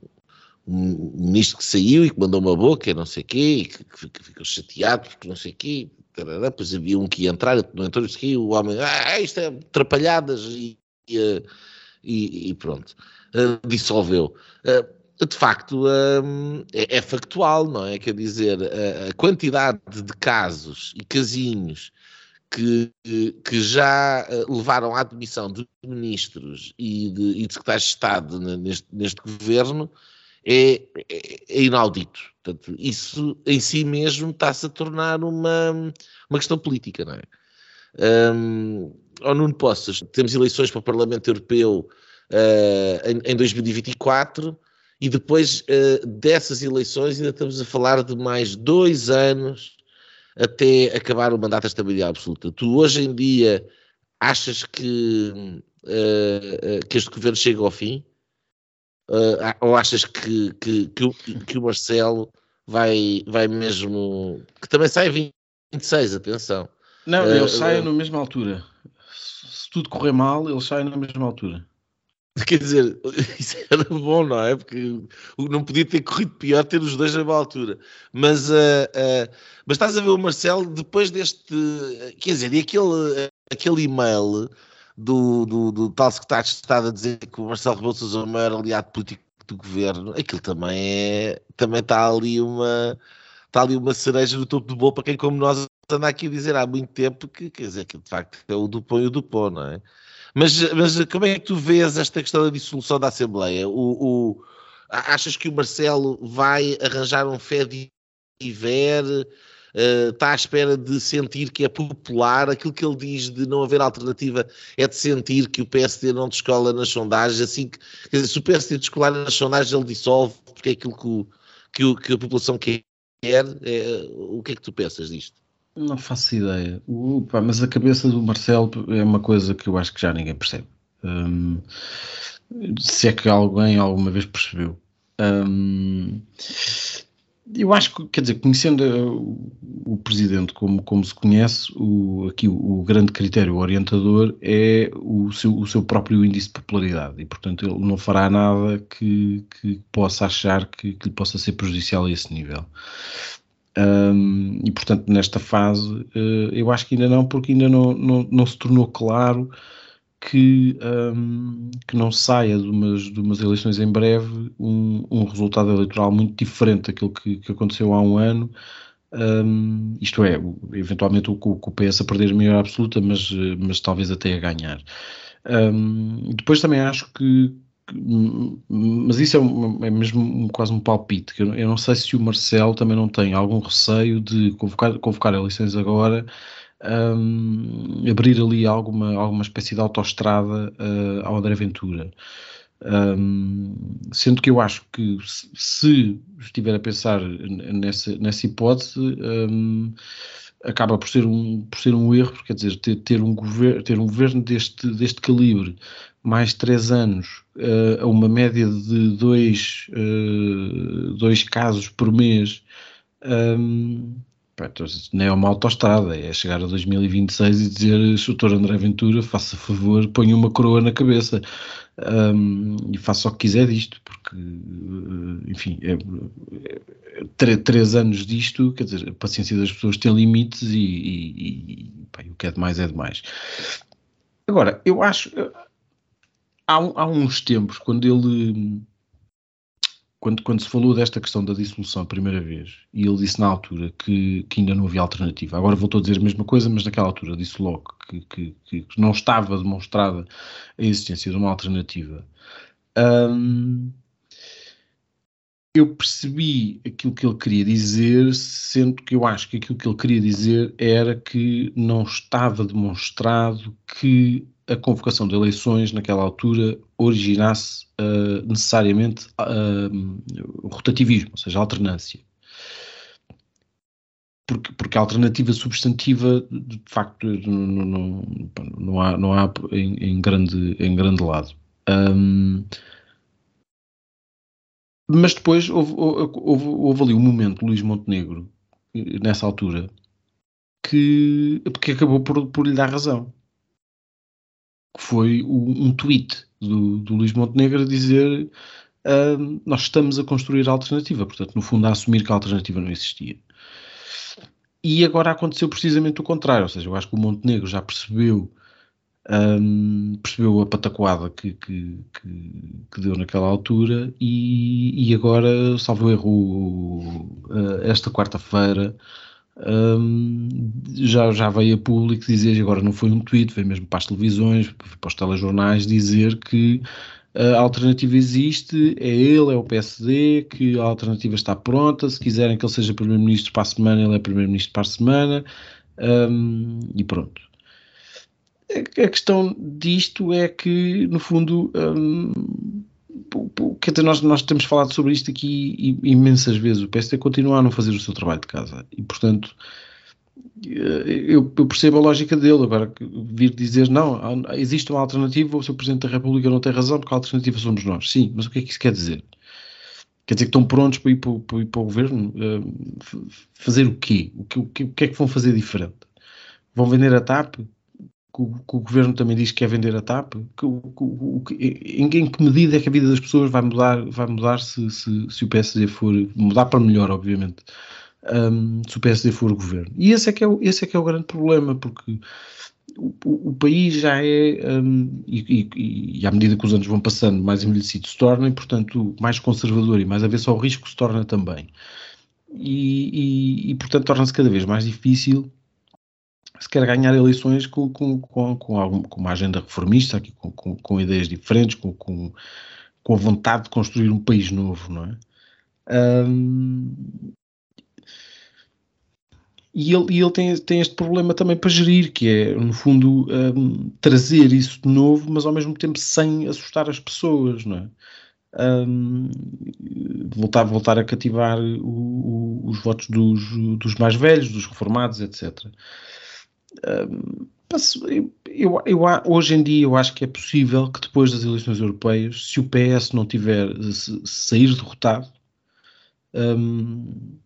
um, ministro que saiu e que mandou uma boca e não sei o quê, e que, que, ficou chateado porque não sei o quê, tarará, depois havia um que ia entrar, não entrou, aqui, o homem, ah, isto é atrapalhadas e, e, e pronto, uh, dissolveu. Uh, de facto, uh, é, é, factual, não é? Quer dizer, a quantidade de casos e casinhos que, que já levaram à admissão de ministros e de, e de secretários de Estado neste, neste governo é, é, é inaudito. Portanto, isso em si mesmo está-se a tornar uma, uma questão política, não é? Um, ao Nuno temos eleições para o Parlamento Europeu uh, em, em, 2024 e depois uh, dessas eleições ainda estamos a falar de mais dois anos até acabar o mandato da estabilidade absoluta. Tu hoje em dia achas que, uh, que este governo chega ao fim? Uh, ou achas que, que, que, o, que o Marcelo vai, vai mesmo. que também sai 26, atenção. Não, uh, ele sai uh, na mesma altura. Se tudo correr mal, ele sai na mesma altura. [LAUGHS] Quer dizer, isso era bom, não é? Porque não podia ter corrido pior ter os dois na mesma altura. Mas, uh, uh, mas estás a ver o Marcelo depois deste. Quer dizer, e aquele, aquele e-mail do, do, do tal secretário de Estado a dizer que o Marcelo Rebelo Sousa é o maior aliado político do governo, aquilo também é, também está ali uma, está ali uma cereja no topo do bolo para quem como nós anda aqui a dizer há muito tempo que, quer dizer, que de facto é o Dupont e o Dupont, não é? Mas, mas como é que tu vês esta questão da dissolução da Assembleia? O, o achas que o Marcelo vai arranjar um fé de ver uh, está à espera de sentir que é popular, aquilo que ele diz de não haver alternativa é de sentir que o PSD não descola nas sondagens, assim que, quer dizer, se o PSD descolar nas sondagens ele dissolve, porque é aquilo que, o, que, o, que a população quer, é, o que é que tu pensas disto? Não faço ideia. Opa, mas a cabeça do Marcelo é uma coisa que eu acho que já ninguém percebe. Hum, se é que alguém alguma vez percebeu. Hum, eu acho que, quer dizer, conhecendo uh, o presidente como, como se conhece, o, aqui o, o grande critério orientador é o seu, o seu próprio índice de popularidade e, portanto, ele não fará nada que, que possa achar que, que lhe possa ser prejudicial a esse nível. Um, e, portanto, nesta fase, uh, eu acho que ainda não, porque ainda não, não, não se tornou claro que, um, que não saia de umas, de umas eleições em breve um, um resultado eleitoral muito diferente daquilo que, que aconteceu há um ano. Um, isto é, eventualmente o, o PS a perder a maioria absoluta, mas, mas talvez até a ganhar. Um, depois também acho que, mas isso é, um, é, mesmo quase um palpite. Que eu, eu, não sei se o Marcelo também não tem algum receio de convocar, convocar eleições agora um, abrir ali alguma, alguma espécie de autoestrada uh, ao André Ventura. Um, sendo que eu acho que se, estiver a pensar nessa, nessa hipótese, um, acaba por ser um, por ser um erro, quer dizer, ter, ter, um, governo, ter um governo deste, deste calibre, mais três anos, uh, a uma média de dois, uh, dois casos por mês, um, não é uma autoestrada, é chegar a 2026 e dizer, Soutor André Ventura, faça favor, ponha uma coroa na cabeça um, e faça o que quiser disto, porque, eh, enfim, é, é, três anos disto, quer dizer, a paciência das pessoas tem limites e, e, e o que é demais é demais. Agora, eu acho, há, há uns tempos, quando ele quando, quando se falou desta questão da dissolução a primeira vez, e ele disse na altura que, que ainda não havia alternativa, agora voltou a dizer a mesma coisa, mas naquela altura disse logo que, que, que não estava demonstrada a existência de uma alternativa. Um, eu percebi aquilo que ele queria dizer, sendo que eu acho que aquilo que ele queria dizer era que não estava demonstrado que a convocação de eleições naquela altura originasse uh, necessariamente uh, rotativismo, ou seja, alternância. Porque, porque a alternativa substantiva, de facto, não, não, não há, não há em, em, grande, em grande lado. Um, mas depois houve, houve, houve, ali um momento, Luís Montenegro, nessa altura, que, que acabou por, por lhe dar razão que foi um tweet do, do Luís Montenegro a dizer uh, nós estamos a construir a alternativa, portanto, no fundo, a assumir que a alternativa não existia. E agora aconteceu precisamente o contrário, ou seja, eu acho que o Montenegro já percebeu um, percebeu a patacoada que, que, que, que, deu naquela altura e, e agora, salvo erro, uh, esta quarta-feira um, já, já veio a público dizer, agora não foi um tweet, veio mesmo para as televisões, para os telejornais dizer que a alternativa existe, é ele, é o PSD, que a alternativa está pronta, se quiserem que ele seja Primeiro-Ministro para a semana, ele é Primeiro-Ministro para a semana, um, e pronto. A questão disto é que, no fundo, um, quer dizer, nós, nós temos falado sobre isto aqui imensas vezes. O PSD continua a não fazer o seu trabalho de casa e, portanto, eh, eu, eu percebo a lógica dele. Agora, vir dizer não, existe uma alternativa, o seu Presidente da República não tem razão porque a alternativa somos nós. Sim, mas o que é que isso quer dizer? Quer dizer que estão prontos para ir para, para, ir para o governo? Uh, fazer o quê? O que? o que é que vão fazer diferente? Vão vender a TAP? Que o, que o, governo também diz que quer vender a TAP? Que, que, em, em, que medida é que a vida das pessoas vai mudar, vai mudar se, se, se o PSD for mudar para melhor, obviamente, um, se o PSD for o governo? E esse é que é o, esse é que é o grande problema, porque o, o, país já é, um, e, e, e, à medida que os anos vão passando, mais envelhecido se torna, e portanto mais conservador e mais a ver só o risco se torna também. E, e portanto torna-se cada vez mais difícil se quer ganhar eleições com, com, com, com, algum, com uma agenda reformista, com, com, com ideias diferentes, com, com, com a vontade de construir um país novo, não é? E ele, e ele tem, tem este problema também para gerir, que é, no fundo, trazer isso de novo, mas ao mesmo tempo sem assustar as pessoas, não é? Um, voltar, voltar a cativar o, o, os votos dos, dos mais velhos, dos reformados, etc eu, eu, hoje em dia eu acho que é possível que depois das eleições europeias, se o PS não tiver se, sair derrotado um,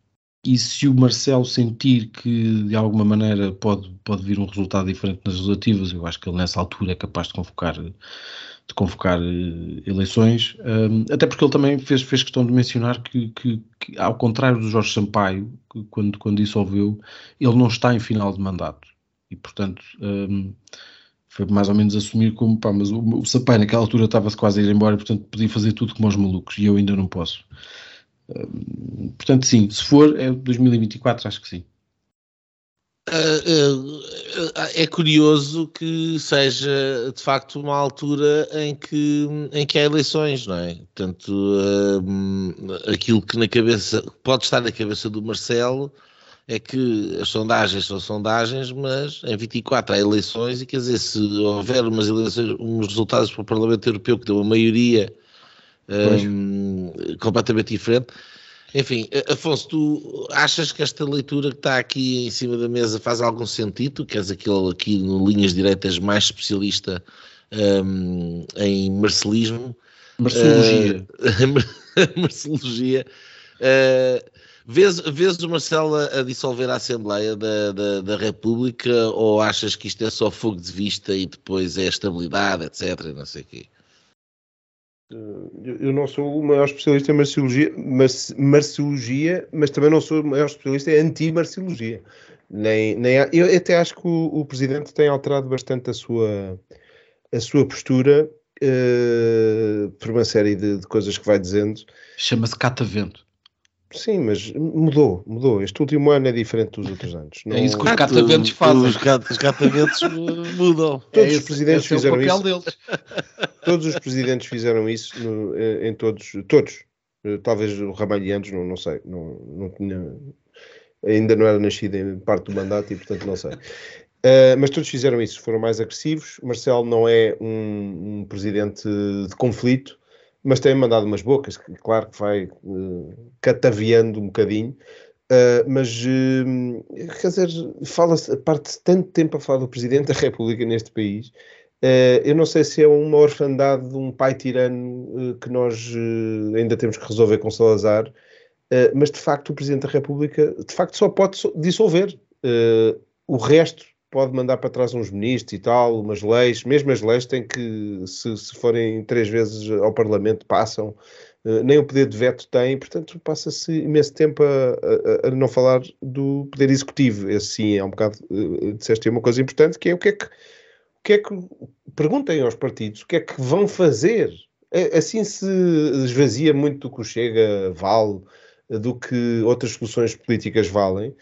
e se o Marcelo sentir que de alguma maneira pode, pode vir um resultado diferente nas legislativas, eu acho que ele nessa altura é capaz de convocar de convocar uh, eleições, um, até porque ele também fez, fez questão de mencionar que, que, que, ao contrário do Jorge Sampaio, que quando, quando dissolveu, ele não está em final de mandato e portanto um, foi mais ou menos assumir como pá, mas o, o Sapai naquela altura estava-se quase a ir embora, portanto podia fazer tudo como os malucos e eu ainda não posso. Um, portanto, sim, se for é 2024, acho que sim. É curioso que seja de facto uma altura em que, em que há eleições, não é? Portanto, hum, aquilo que na cabeça pode estar na cabeça do Marcelo é que as sondagens são sondagens, mas em 24 há eleições e quer dizer, se houver umas eleições, uns resultados para o Parlamento Europeu que deu uma maioria um, completamente diferente. Enfim, Afonso, tu achas que esta leitura que está aqui em cima da mesa faz algum sentido? Queres aquele aqui no Linhas Diretas mais especialista um, em marcelismo? Marcelologia. Uh, [LAUGHS] marcelologia. Uh, Vês, vês o Marcelo a, dissolver a Assembleia da, da, da, República ou achas que isto é só fogo de vista e depois é estabilidade, etc. Não sei o quê? Eu não sou o maior especialista em marciologia, marciologia, mas também não sou o maior especialista em anti-marciologia. Nem, nem, eu até acho que o, o, Presidente tem alterado bastante a sua, a sua postura uh, por uma série de, de, coisas que vai dizendo. Chama-se catavento. Sim, mas mudou, mudou. Este último ano é diferente dos outros anos. Não... É isso que os cataventos fazem. Os, cat, os cataventos [LAUGHS] mudam. Todos é os presidentes fizeram isso. Deles. [LAUGHS] Todos os presidentes fizeram isso no, em todos, todos. Talvez o Ramalhianos, não, não sei, não, não tinha, ainda não era nascido em parte do mandato e portanto não sei. Uh, mas todos fizeram isso, foram mais agressivos. Marcelo não é um, um presidente de conflito, mas tem mandado umas bocas, que, claro que vai uh, cataviando um bocadinho. Uh, mas uh, quer dizer, fala-se, parte tanto tempo a falar do Presidente da República neste país. Uh, eu não sei se é uma orfandade de um pai tirano que nós ainda temos que resolver com Salazar, mas de facto o Presidente da República de facto só pode dissolver. o resto pode mandar para trás uns ministros e tal, umas leis, mesmo as leis têm que, se, se forem três vezes ao Parlamento, passam, uh, nem o poder de veto tem, portanto passa-se imenso tempo a, a, a, não falar do poder executivo. Esse sim é um bocado, uh, disseste uma coisa importante, que é o que é que, o que é que, perguntem aos partidos, o que é que vão fazer? É, assim se esvazia muito do que o Chega vale, do que outras soluções políticas valem,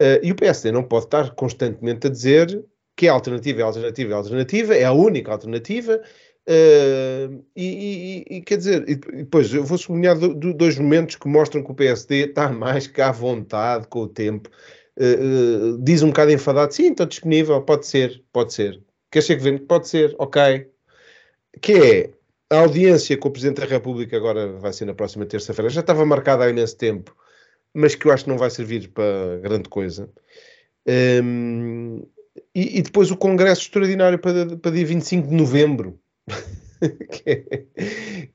Uh, e o PSD não pode estar constantemente a dizer que é alternativa, é alternativa, é alternativa, é a única alternativa. Uh, e, e, e, quer dizer, e depois eu vou sublinhar do, do, dois momentos que mostram que o PSD está [LAUGHS] mais que à vontade com o tempo. Uh, diz um bocado enfadado: sim, estou disponível, pode ser, pode ser. Quer ser venha? Pode ser, ok. Que é a audiência com o Presidente da República, agora vai ser na próxima terça-feira, já estava marcada há imenso tempo mas que eu acho que não vai servir para grande coisa. Um, e, e, depois o Congresso Extraordinário para, para dia 25 de novembro. [LAUGHS] que, é,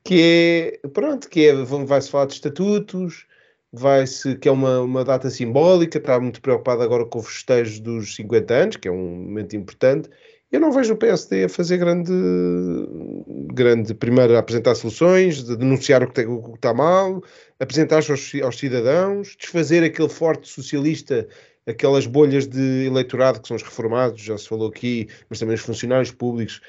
que é, pronto, que é, vai-se falar de estatutos, vai-se, que é uma, uma data simbólica, está muito preocupado agora com os festejos dos 50 anos, que é um momento importante. Eu não vejo o PSD a fazer grande, grande primeiro apresentar soluções, de denunciar o que, tem, o que está mal, apresentar-se aos, aos, cidadãos, desfazer aquele forte socialista, aquelas bolhas de eleitorado que são os reformados, já se falou aqui, mas também os funcionários públicos,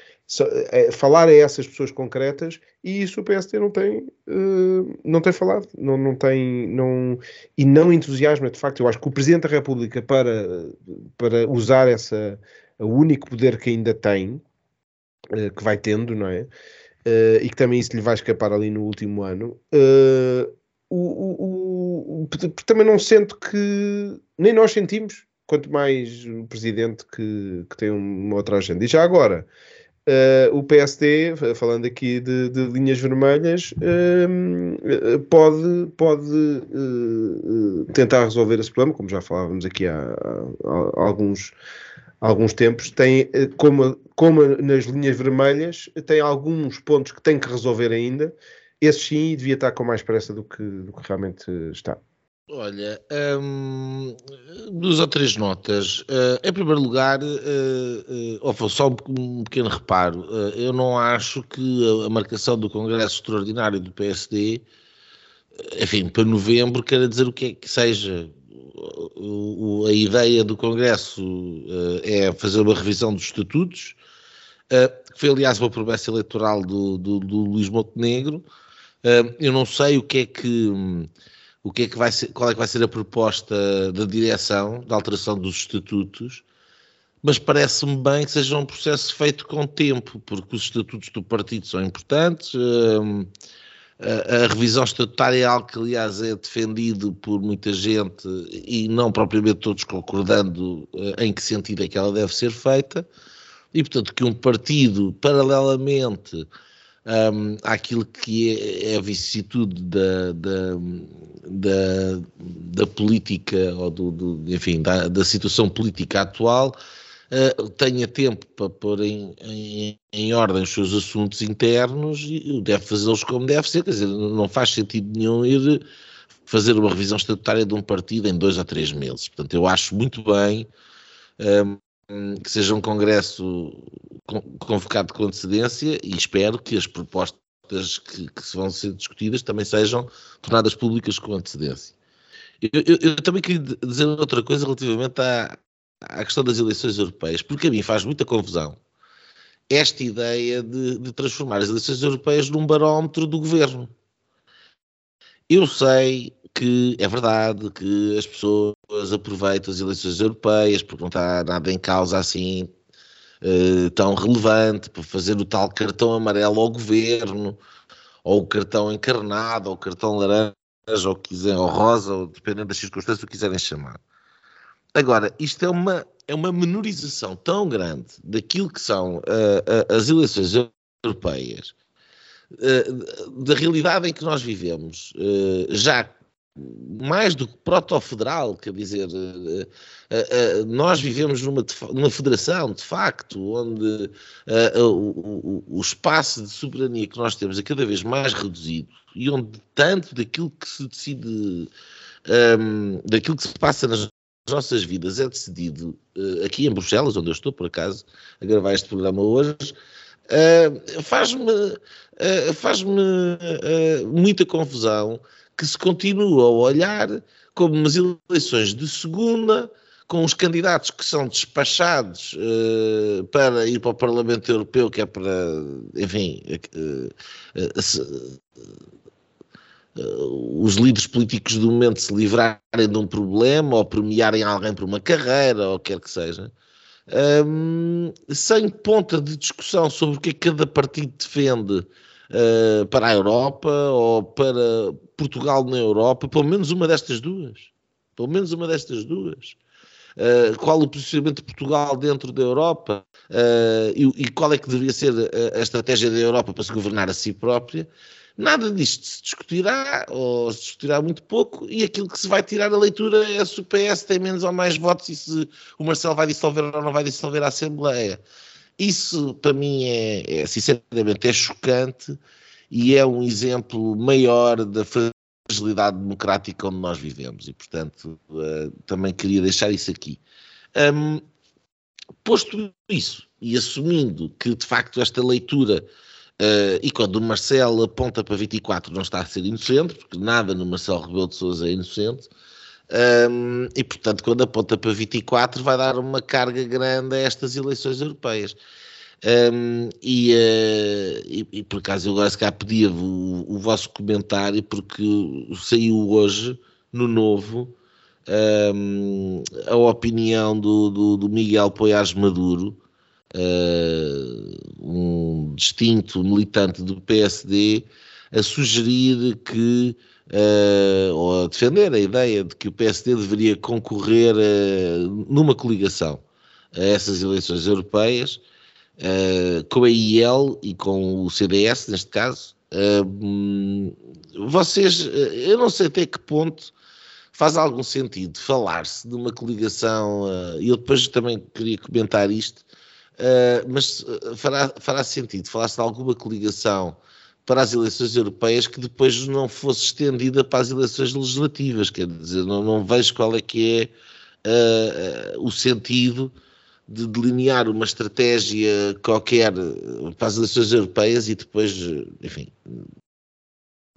é, falar a essas pessoas concretas e isso o PSD não tem, uh, não tem falado, não, não tem, não, e não entusiasma, de facto, eu acho que o Presidente da República para, para usar essa, o único poder que ainda tem, uh, que vai tendo, não é? Uh, e que também isso lhe vai escapar ali no último ano, uh, o, o, o, também não sento que nem nós sentimos, quanto mais o presidente que, que tem uma outra agenda. E já agora, uh, o PSD, falando aqui de, de linhas vermelhas, uh, pode, pode uh, tentar resolver esse problema, como já falávamos aqui há, há, há alguns, alguns tempos, tem, como, como nas linhas vermelhas, tem alguns pontos que tem que resolver ainda esse sim devia estar com mais pressa do que, do que realmente está. Olha, hum, duas ou três notas. Uh, em primeiro lugar, uh, uh, só um, pequeno reparo. Uh, eu não acho que a, marcação do Congresso Extraordinário do PSD, enfim, para novembro, quer dizer o que é que seja. O, a ideia do Congresso é fazer uma revisão dos estatutos, que foi aliás uma promessa eleitoral do, do, do Luís Montenegro eu não sei o que é que o que é que vai ser, qual é que vai ser a proposta da direção da alteração dos estatutos, mas parece-me bem que seja um processo feito com tempo, porque os estatutos do partido são importantes. A, revisão estatutária é algo que, aliás, é defendido por muita gente e não propriamente todos concordando eh, em que sentido é que ela deve ser feita. E, portanto, que um partido, paralelamente um, àquilo que é, é a vicissitude da, da, da, da, política, ou do, do enfim, da, da, situação política atual, uh, tenha tempo para pôr em, em, em, ordem os seus assuntos internos e deve fazê-los como deve ser, quer dizer, não faz sentido nenhum ir fazer uma revisão estatutária de um partido em dois ou três meses. Portanto, eu acho muito bem um, que seja um congresso convocado com antecedência e espero que as propostas que, que vão ser discutidas também sejam tornadas públicas com antecedência. Eu, eu, eu também queria dizer outra coisa relativamente à, à questão das eleições europeias, porque a mim faz muita confusão esta ideia de, de transformar as eleições europeias num barómetro do governo. Eu sei que é verdade que as pessoas aproveitam as eleições europeias porque não está nada em causa assim uh, tão relevante para fazer o tal cartão amarelo ao governo, ou o cartão encarnado, ou o cartão laranja, ou, quiser, ou rosa, ou dependendo das circunstâncias que quiserem chamar. Agora, isto é uma, é uma menorização tão grande daquilo que são uh, uh, as eleições europeias, uh, da realidade em que nós vivemos, já mais do que proto-federal, quer dizer, nós vivemos numa, numa federação, de facto, onde o, o, espaço de soberania que nós temos é cada vez mais reduzido e onde tanto daquilo que se decide, um, daquilo que se passa nas nossas vidas é decidido uh, aqui em Bruxelas, onde eu estou, por acaso, a gravar este programa hoje, uh, faz-me uh, faz muita confusão que se continua a olhar como umas eleições de segunda, com os candidatos que são despachados para ir para o Parlamento Europeu, que é para, enfim, uh, os líderes políticos do momento se livrarem de um problema ou premiarem alguém por uma carreira ou quer que seja, um, sem ponta de discussão sobre o que é que cada partido defende uh, para a Europa ou para Portugal na Europa, pelo menos uma destas duas. Pelo menos uma destas duas. Uh, qual o posicionamento de Portugal dentro da Europa uh, e, e, qual é que deveria ser a, a, estratégia da Europa para se governar a si própria, Nada disto se discutirá, ou se discutirá muito pouco, e aquilo que se vai tirar a leitura é se o PS tem menos ou mais votos e se o Marcelo vai dissolver ou não vai dissolver a Assembleia. Isso, para mim, é, é sinceramente, é chocante e é um exemplo maior da fragilidade democrática onde nós vivemos. E, portanto, uh, também queria deixar isso aqui. Um, posto isso, e assumindo que, de facto, esta leitura Uh, e quando o Marcelo aponta para 24 não está a ser inocente, porque nada no Marcelo Rebelo de Sousa é inocente, um, ehm, e portanto quando aponta para 24 vai dar uma carga grande a estas eleições europeias. Um, ehm, e, uh, e, e, por acaso eu agora se cá pedia o, o, vosso comentário porque saiu hoje no novo um, ehm, a opinião do, do, do Miguel Poiares Maduro uh, um distinto militante do PSD a sugerir que, uh, ou a defender a ideia de que o PSD deveria concorrer uh, numa coligação a essas eleições europeias, com a IEL e com o CDS, neste caso. vocês, eu não sei até que ponto faz algum sentido falar-se de uma coligação, e eu depois também queria comentar isto, Uh, mas ah, fará, fará sentido falar-se de alguma coligação para as eleições europeias que depois não fosse estendida para as eleições legislativas. Quer dizer, não, não vejo qual é que é uh, o sentido de delinear uma estratégia qualquer para as eleições europeias e depois, enfim,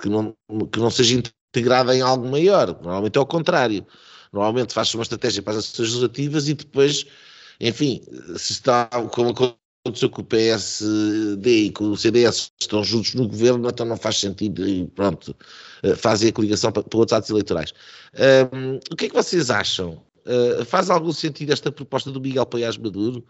que não, que não seja integrada em algo maior. Normalmente é o contrário. Normalmente faz-se uma estratégia para as eleições legislativas e depois enfim, se está como aconteceu com o PSD e com o CDS estão juntos no governo, então não faz sentido e pronto, eh, fazem a coligação para, para outros atos eleitorais. Um, o que é que vocês acham? Uh, faz algum sentido esta proposta do Miguel Paiás Maduro?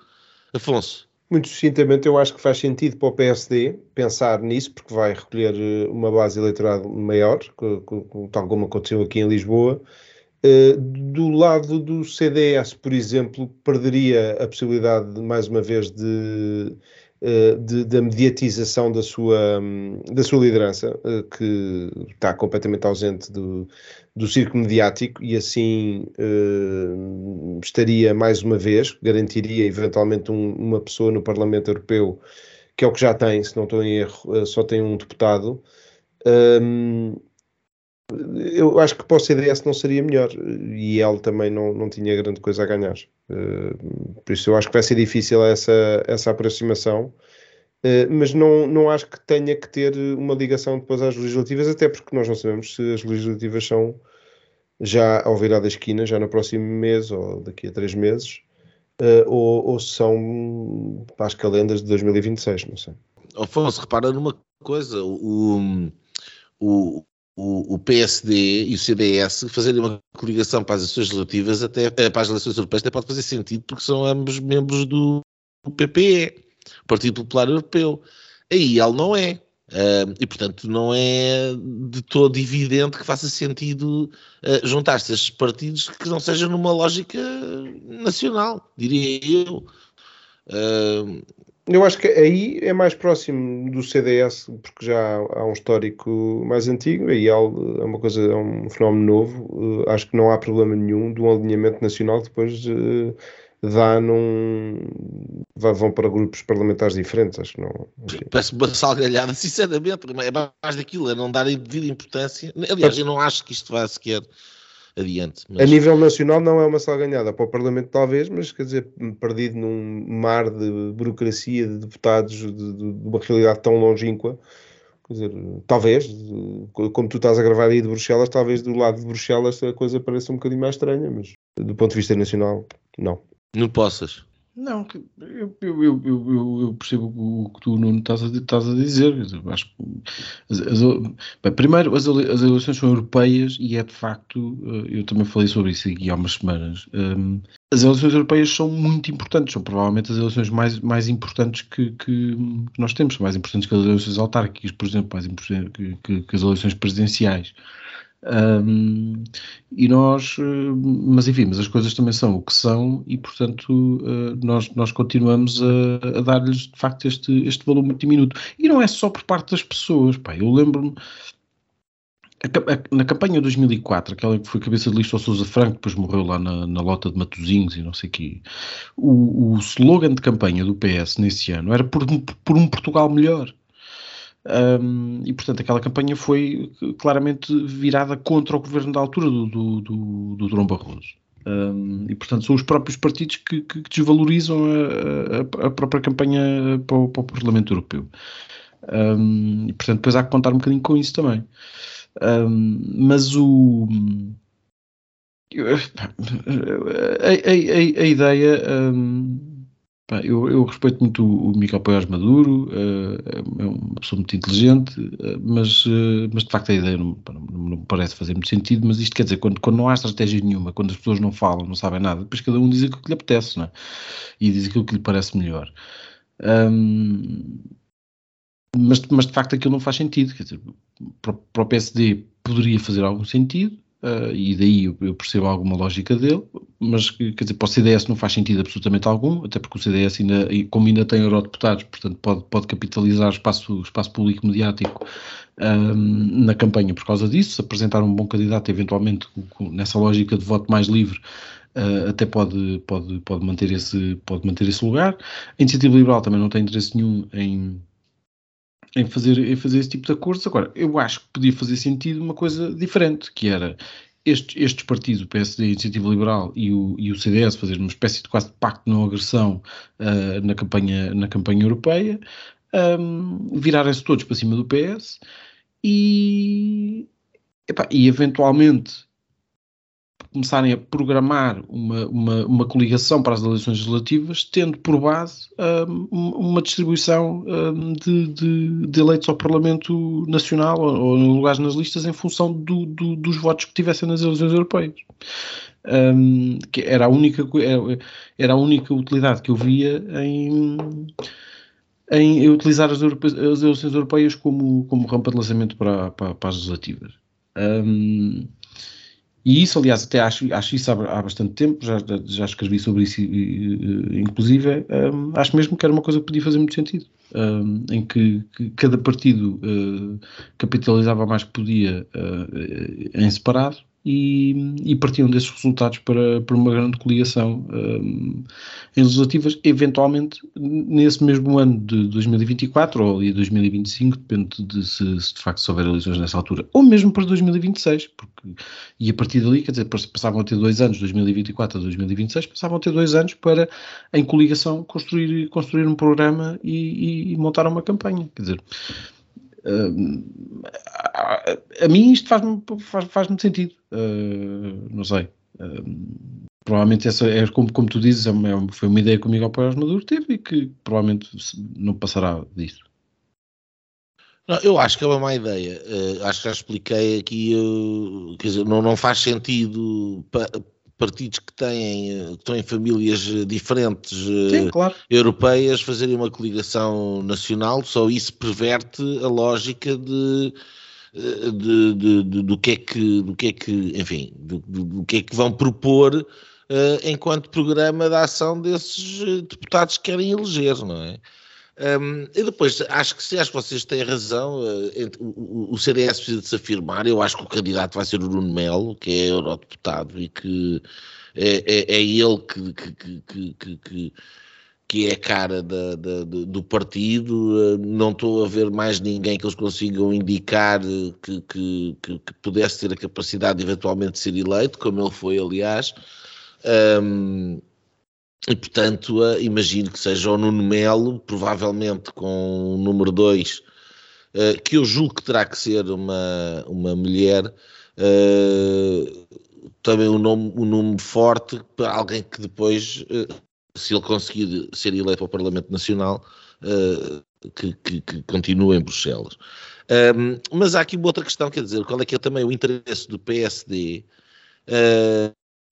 Afonso? Muito sucintamente, eu acho que faz sentido para o PSD pensar nisso, porque vai recolher eh, uma base eleitoral maior, tal como aconteceu aqui em Lisboa, Uh, do lado do CDS, por exemplo, perderia a possibilidade, de, mais uma vez, de, uh, de, da mediatização da sua, da sua liderança, uh, que está completamente ausente do, do circo mediático e assim estaria, mais uma vez, garantiria eventualmente um, uma pessoa no Parlamento Europeu, que é o que já tem, se não estou em erro, só tem um deputado. Um, eu acho que para o CDS não seria melhor e ele também não, não tinha grande coisa a ganhar. Uh, por isso eu acho que vai ser difícil essa, essa aproximação, uh, mas não, não acho que tenha que ter uma ligação depois às legislativas, até porque nós não sabemos se as legislativas são já ao virar da esquina, já no próximo mês ou daqui a três meses. uh, ou, ou são para as calendas de 2026, não sei. Afonso, repara numa coisa, o, o, o, o PSD e o CDS fazerem uma coligação para as eleições legislativas, até, eh, para as eleições europeias, até pode fazer sentido, porque são ambos membros do PPE, Partido Popular Europeu. Aí ele não é. Uh, e, portanto, não é de todo evidente que faça sentido uh, juntar-se a estes partidos que não sejam numa lógica nacional, diria eu. Uh, eu acho que aí é mais próximo do CDS, porque já há um histórico mais antigo, aí é uma coisa, é um fenómeno novo. acho que não há problema nenhum de um alinhamento nacional depois dá num. vão para grupos parlamentares diferentes, acho que não. Parece uma salgalhada, [LAUGHS] sinceramente, é mais daquilo, é não darem devida importância. Aliás, eu não acho que isto vá sequer adiante. Mas... A nível nacional não é uma salganhada, para o Parlamento talvez, mas quer dizer, perdido num mar de burocracia de deputados de, de, de uma realidade tão longínqua, quer dizer, talvez, como tu estás a gravar aí de Bruxelas, talvez do lado de Bruxelas a coisa pareça um bocadinho mais estranha, mas do ponto de vista nacional, não. Não possas. Não, eu, eu, eu, eu, percebo o que tu não estás a, estás a dizer. Acho que as, as, bem, primeiro, as, as, eleições são europeias e é de facto, eh, eu também falei sobre isso aqui há umas semanas. Um, as eleições europeias são muito importantes, são provavelmente as eleições mais, mais importantes que, que, nós temos, são mais importantes que as eleições autárquicas, por exemplo, mais importantes que, que, que as eleições presidenciais. Um, e nós, eh, mas enfim, mas as coisas também são o que são e, portanto, uh, nós, nós continuamos a, a dar-lhes de facto este, este valor muito diminuto. E não é só por parte das pessoas, pá, eu lembro-me na campanha de 2004, aquela que foi cabeça de lista ao Sousa Franco, depois morreu lá na, na lota de Matozinhos e não sei quê, o, o slogan de campanha do PS nesse ano era por, por um Portugal melhor. Um, e portanto aquela campanha foi claramente virada contra o governo da altura do, do, do, do Dom Barroso. Um, e portanto são os próprios partidos que, que, desvalorizam a, a, a, própria campanha para o, para o Parlamento Europeu. Um, e portanto depois há que contar um bocadinho com isso também. mas o. A, a ideia eu, eu, respeito muito o Miguel Paiás Maduro, uh, é uma pessoa muito inteligente, uh, mas, uh, mas de facto a ideia não, não, não, me parece fazer muito sentido. Mas isto quer dizer, quando, quando não há estratégia nenhuma, quando as pessoas não falam, não sabem nada, depois cada um diz aquilo que lhe apetece não é? e diz aquilo que lhe parece melhor. Um, mas, mas de facto aquilo não faz sentido. Quer dizer, para, para o PSD poderia fazer algum sentido, Uh, e daí eu, eu, percebo alguma lógica dele, mas quer dizer, para o CDS não faz sentido absolutamente algum, até porque o CDS ainda, como ainda tem eurodeputados, portanto pode, pode capitalizar espaço, espaço público mediático um, na campanha por causa disso, se apresentar um bom candidato eventualmente nessa lógica de voto mais livre, uh, até pode, pode, pode, manter esse, pode manter esse lugar. A Iniciativa Liberal também não tem interesse nenhum em em fazer, em fazer esse tipo de acordos. Agora, eu acho que podia fazer sentido uma coisa diferente, que era estes, estes partidos, o PSD, a Iniciativa Liberal e o, e o CDS, fazer uma espécie de quase de pacto de não agressão uh, na, campanha, na campanha europeia, um, virarem-se todos para cima do PS e, epá, e eventualmente começarem a programar uma, uma, uma, coligação para as eleições legislativas, tendo por base um, uma distribuição um, de, de, de, eleitos ao Parlamento Nacional ou, ou lugares nas listas em função do, do, dos votos que tivessem nas eleições europeias. Um, que era a única era a única utilidade que eu via em, em utilizar as, europe, as eleições europeias como, como rampa de lançamento para, para, para as legislativas. Um, e isso, aliás, até acho, acho isso há, há bastante tempo, já, já escrevi sobre isso, inclusive, um, acho mesmo que era uma coisa que podia fazer muito sentido, um, em que, que, cada partido uh, capitalizava mais que podia uh, em separado e, e, partiam desses resultados para, para uma grande coligação um, em legislativas, eventualmente nesse mesmo ano de 2024 ou de 2025, depende de se, se, de facto se houver eleições nessa altura, ou mesmo para 2026, porque, e a partir dali, quer dizer, passavam a ter dois anos, 2024 a 2026, passavam a ter dois anos para, em coligação, construir, construir um programa e, e montar uma campanha, quer dizer A, a, mim isto faz-me faz, faz sentido. Uh, não sei. Uh, provavelmente essa é como, como tu dizes, é uma, foi uma ideia que o Miguel Pérez Maduro teve e que provavelmente não passará disso. Não, eu acho que é uma má ideia. Uh, acho que já expliquei aqui, quer dizer, não, não faz sentido partidos que têm que estão em famílias diferentes Sim, claro. europeias fazerem uma coligação nacional, só isso perverte a lógica de de, de, de, do que é que, do que é que, enfim, do, do que é que vão propor enquanto programa de ação desses eh, deputados que querem eleger, não é? Um, e depois, acho que, acho que vocês têm razão, uh, o, o, CDS precisa de se afirmar, eu acho que o candidato vai ser o Bruno Melo, que é eurodeputado e que é, é, é ele que, que, que, que que é a cara da, da, do partido, não estou a ver mais ninguém que eles consigam indicar que, que, que, que pudesse ter a capacidade de eventualmente ser eleito, como ele foi, aliás. Um, e, portanto, uh, imagino que seja o Nuno Melo, provavelmente com o número 2, uh, que eu julgo que terá que ser uma, uma mulher, uh, também um nome, um nome forte para alguém que depois se ele conseguir ser eleito para o Parlamento Nacional, que, que, que continue em Bruxelas. Um, mas há aqui uma outra questão, quer dizer, qual é que é também o interesse do PSD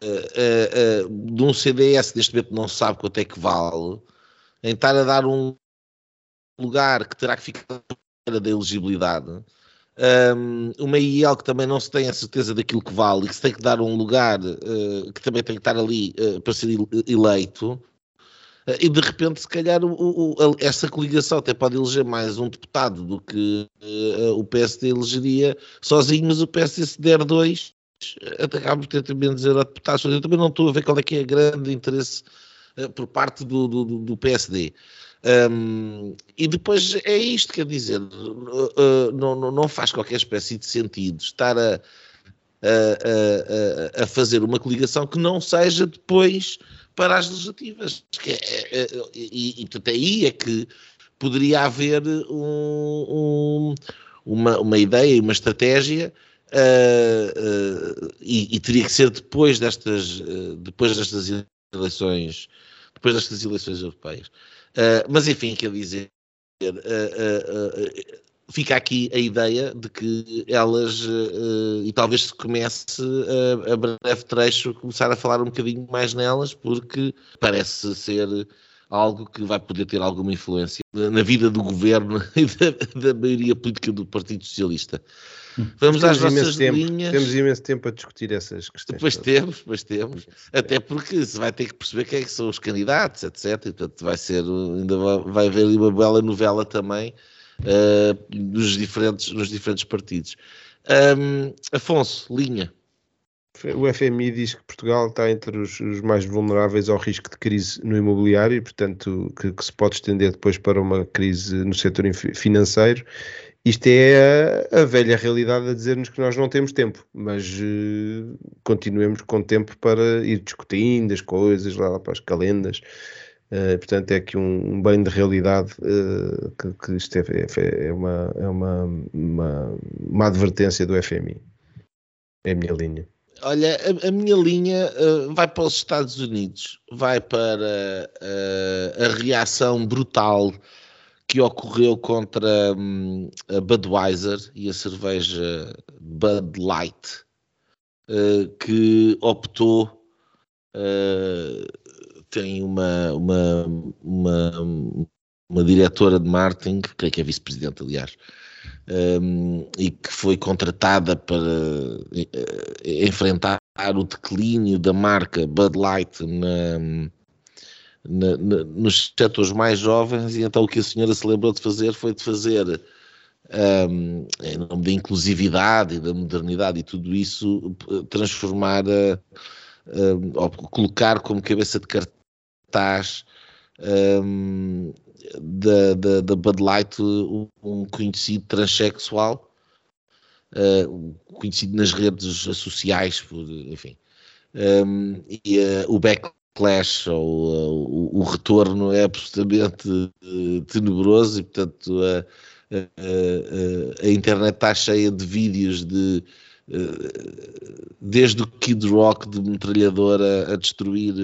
uh, uh, de um CDS neste momento não sabe quanto é que vale, em estar a dar um lugar que terá que ficar da elegibilidade, um, uma IEL que também não se tem a certeza daquilo que vale e que se tem que dar um lugar uh, que também tem que estar ali uh, para ser eleito, e de repente, se calhar, o, o, essa coligação até pode eleger mais um deputado do que uh, o PSD elegeria sozinho, mas o PSD se der dois, até acaba por ter também dizer a deputados. Eu também não estou a ver qual é que é o grande interesse uh, por parte do, do, do PSD. Um, e depois é isto, quer dizer, uh, não, não faz qualquer espécie de sentido estar a, a, a, a fazer uma coligação que não seja depois para as legislativas. É, é, é, e, e, aí é que poderia haver um, um, uma, uma ideia e uma estratégia uh, e, e, teria que ser depois destas, uh, depois destas eleições, depois destas eleições europeias. mas enfim, quer dizer, fica aqui a ideia de que elas, e talvez se comece a, a breve trecho começar a falar um bocadinho mais nelas, porque parece ser algo que vai poder ter alguma influência na vida do governo [LAUGHS] e da, da maioria política do Partido Socialista. Vamos às nossas tempo, linhas. Temos imenso tempo a discutir essas questões. Depois temos, depois temos. Até porque se vai ter que perceber quem é que são os candidatos, etc. E, portanto, vai ser, ainda vai, haver ali uma bela novela também uh, nos, diferentes, nos diferentes partidos. Um, Afonso, linha. O FMI diz que Portugal está entre os, os, mais vulneráveis ao risco de crise no imobiliário portanto, que, que, se pode estender depois para uma crise no setor financeiro. Isto é a, a velha realidade a dizer-nos que nós não temos tempo, mas uh, continuemos com tempo para ir discutindo as coisas lá, lá para as calendas. Uh, portanto, é aqui um, um bem de realidade uh, que, que isto é, é, é, uma, é uma, uma, uma, advertência do FMI. É a minha linha. Olha, a, a minha linha uh, vai para os Estados Unidos, vai para a reação brutal que ocorreu contra um, a Budweiser e a cerveja Bud Light, que optou tem uma, uma, uma, uma diretora de marketing, creio que é vice-presidente, aliás, um, e que foi contratada para uh, enfrentar o declínio da marca Bud Light na, na, na, nos setores mais jovens, e então o que a senhora se lembrou de fazer foi de fazer, um, em nome da inclusividade e da modernidade e tudo isso, transformar, a, a, ou colocar como cabeça de cartaz um, da, da, da Bud Light um conhecido transexual, uh, conhecido nas redes sociais, por, enfim. Um, e uh, o backlash ou o, o, retorno é absolutamente tenebroso e, portanto, a, a, a, internet está cheia de vídeos de desde o Kid Rock de metralhadora a destruir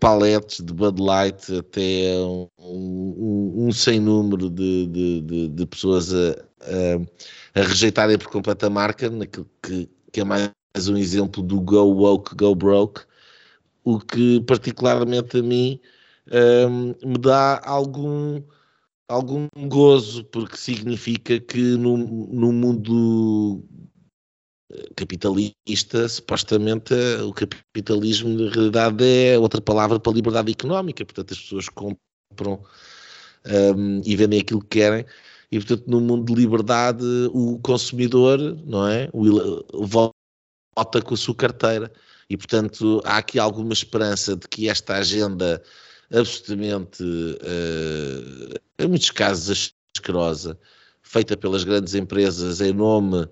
paletes de Bud Light até um, um, um sem número de, de, de, de pessoas a, a, a, rejeitarem por completo a marca, naquilo que, que é mais um exemplo do Go Woke, Go Broke, o que particularmente a mim um, me dá algum, algum gozo, porque significa que no, no mundo capitalista, supostamente o capitalismo na realidade é outra palavra para liberdade económica, portanto as pessoas compram um, e vendem aquilo que querem. E portanto no mundo de liberdade o consumidor, não é, o, vota com a sua carteira e portanto há aqui alguma esperança de que esta agenda absolutamente, uh, em muitos casos asquerosa, feita pelas grandes empresas em nome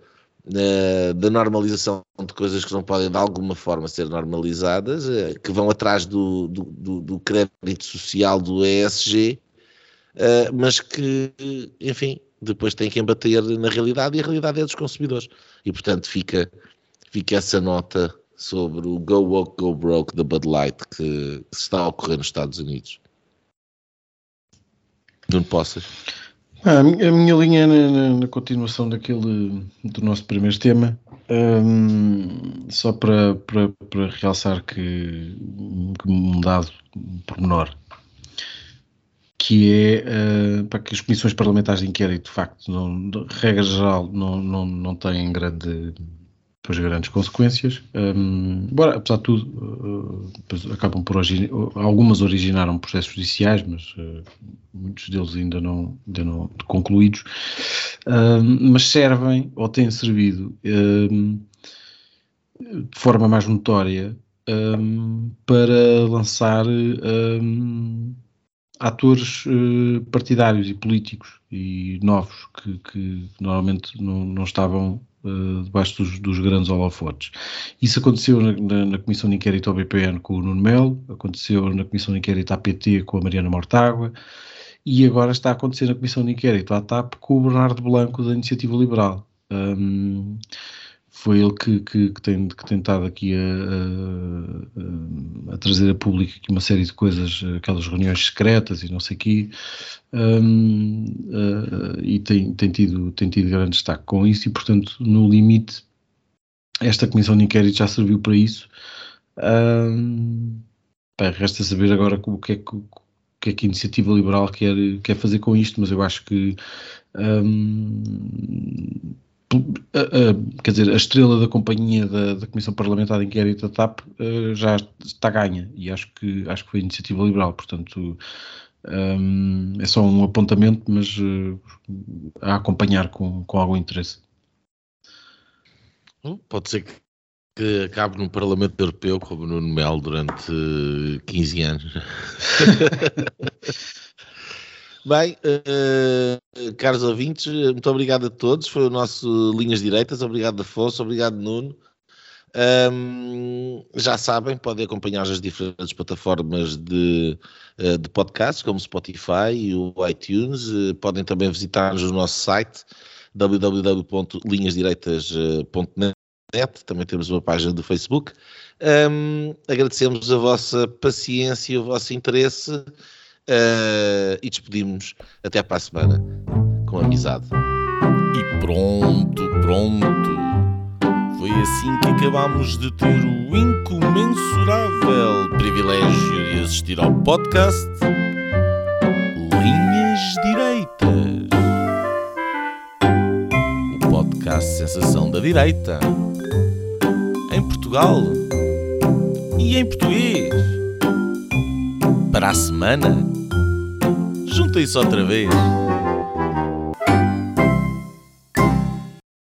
da normalização de coisas que não podem de alguma forma ser normalizadas, eh, que vão atrás do, do, do crédito social do ESG, mas que, enfim, depois têm que embater na realidade e a realidade é dos consumidores. E, portanto, fica, fica essa nota sobre o Go Woke, Go Broke da Bud Light que, que está a ocorrer nos Estados Unidos. Não possas. Ah, a, minha, linha é na, na, na, continuação daquele do nosso primeiro tema, um, só para, para, para realçar que, que um dado pormenor, que é uh, para que as comissões parlamentares de inquérito, de facto, não, de regra geral, não, não, não têm grande depois grandes consequências. Um, embora, apesar de tudo, uh, acabam por algumas originaram processos judiciais, mas uh, muitos deles ainda não, ainda não concluídos, mas servem ou têm servido de forma mais notória para lançar atores uh, partidários e políticos e novos que, que normalmente não, não estavam uh, debaixo dos, dos, grandes holofotes. Isso aconteceu na, na, na, Comissão de Inquérito ao BPN com o Nuno Melo, aconteceu na Comissão de Inquérito à PT com a Mariana Mortágua e agora está a acontecer na Comissão de Inquérito à TAP com o Bernardo Blanco da Iniciativa Liberal. Um, foi ele que, que, que, tem, que tem estado aqui a, a, a, trazer a público uma série de coisas, aquelas reuniões secretas e não sei o quê, um, uh, e tem, tem, tido, tem tido grande destaque com isso, e portanto, no limite, esta comissão de inquérito já serviu para isso. Um, resta saber agora o que é que, que, é que a iniciativa liberal quer, quer fazer com isto, mas eu acho que um, quer dizer, a estrela da companhia da, da Comissão Parlamentar de Inquérito da TAP uh, já está ganha e acho que, acho que foi iniciativa liberal, portanto um, é só um apontamento, mas uh, a acompanhar com, com algum interesse. Pode ser que, que acabe no Parlamento Europeu como no Mel durante 15 anos. [LAUGHS] Bem, uh, caros ouvintes, muito obrigado a todos. Foi o nosso Linhas Direitas. Obrigado, Afonso. Obrigado, Nuno. Um, já sabem, podem acompanhar as diferentes plataformas de, de podcasts, como Spotify e o iTunes. Podem também visitar-nos no nosso site www.linhasdireitas.net. Também temos uma página do Facebook. Um, agradecemos a vossa paciência e o vosso interesse. Uh, e despedimos até para a semana com amizade. E pronto, pronto. Foi assim que acabámos de ter o incomensurável privilégio de assistir ao podcast Linhas Direitas. O podcast Sensação da Direita. Em Portugal e em português. Para a semana Juntem-se outra vez.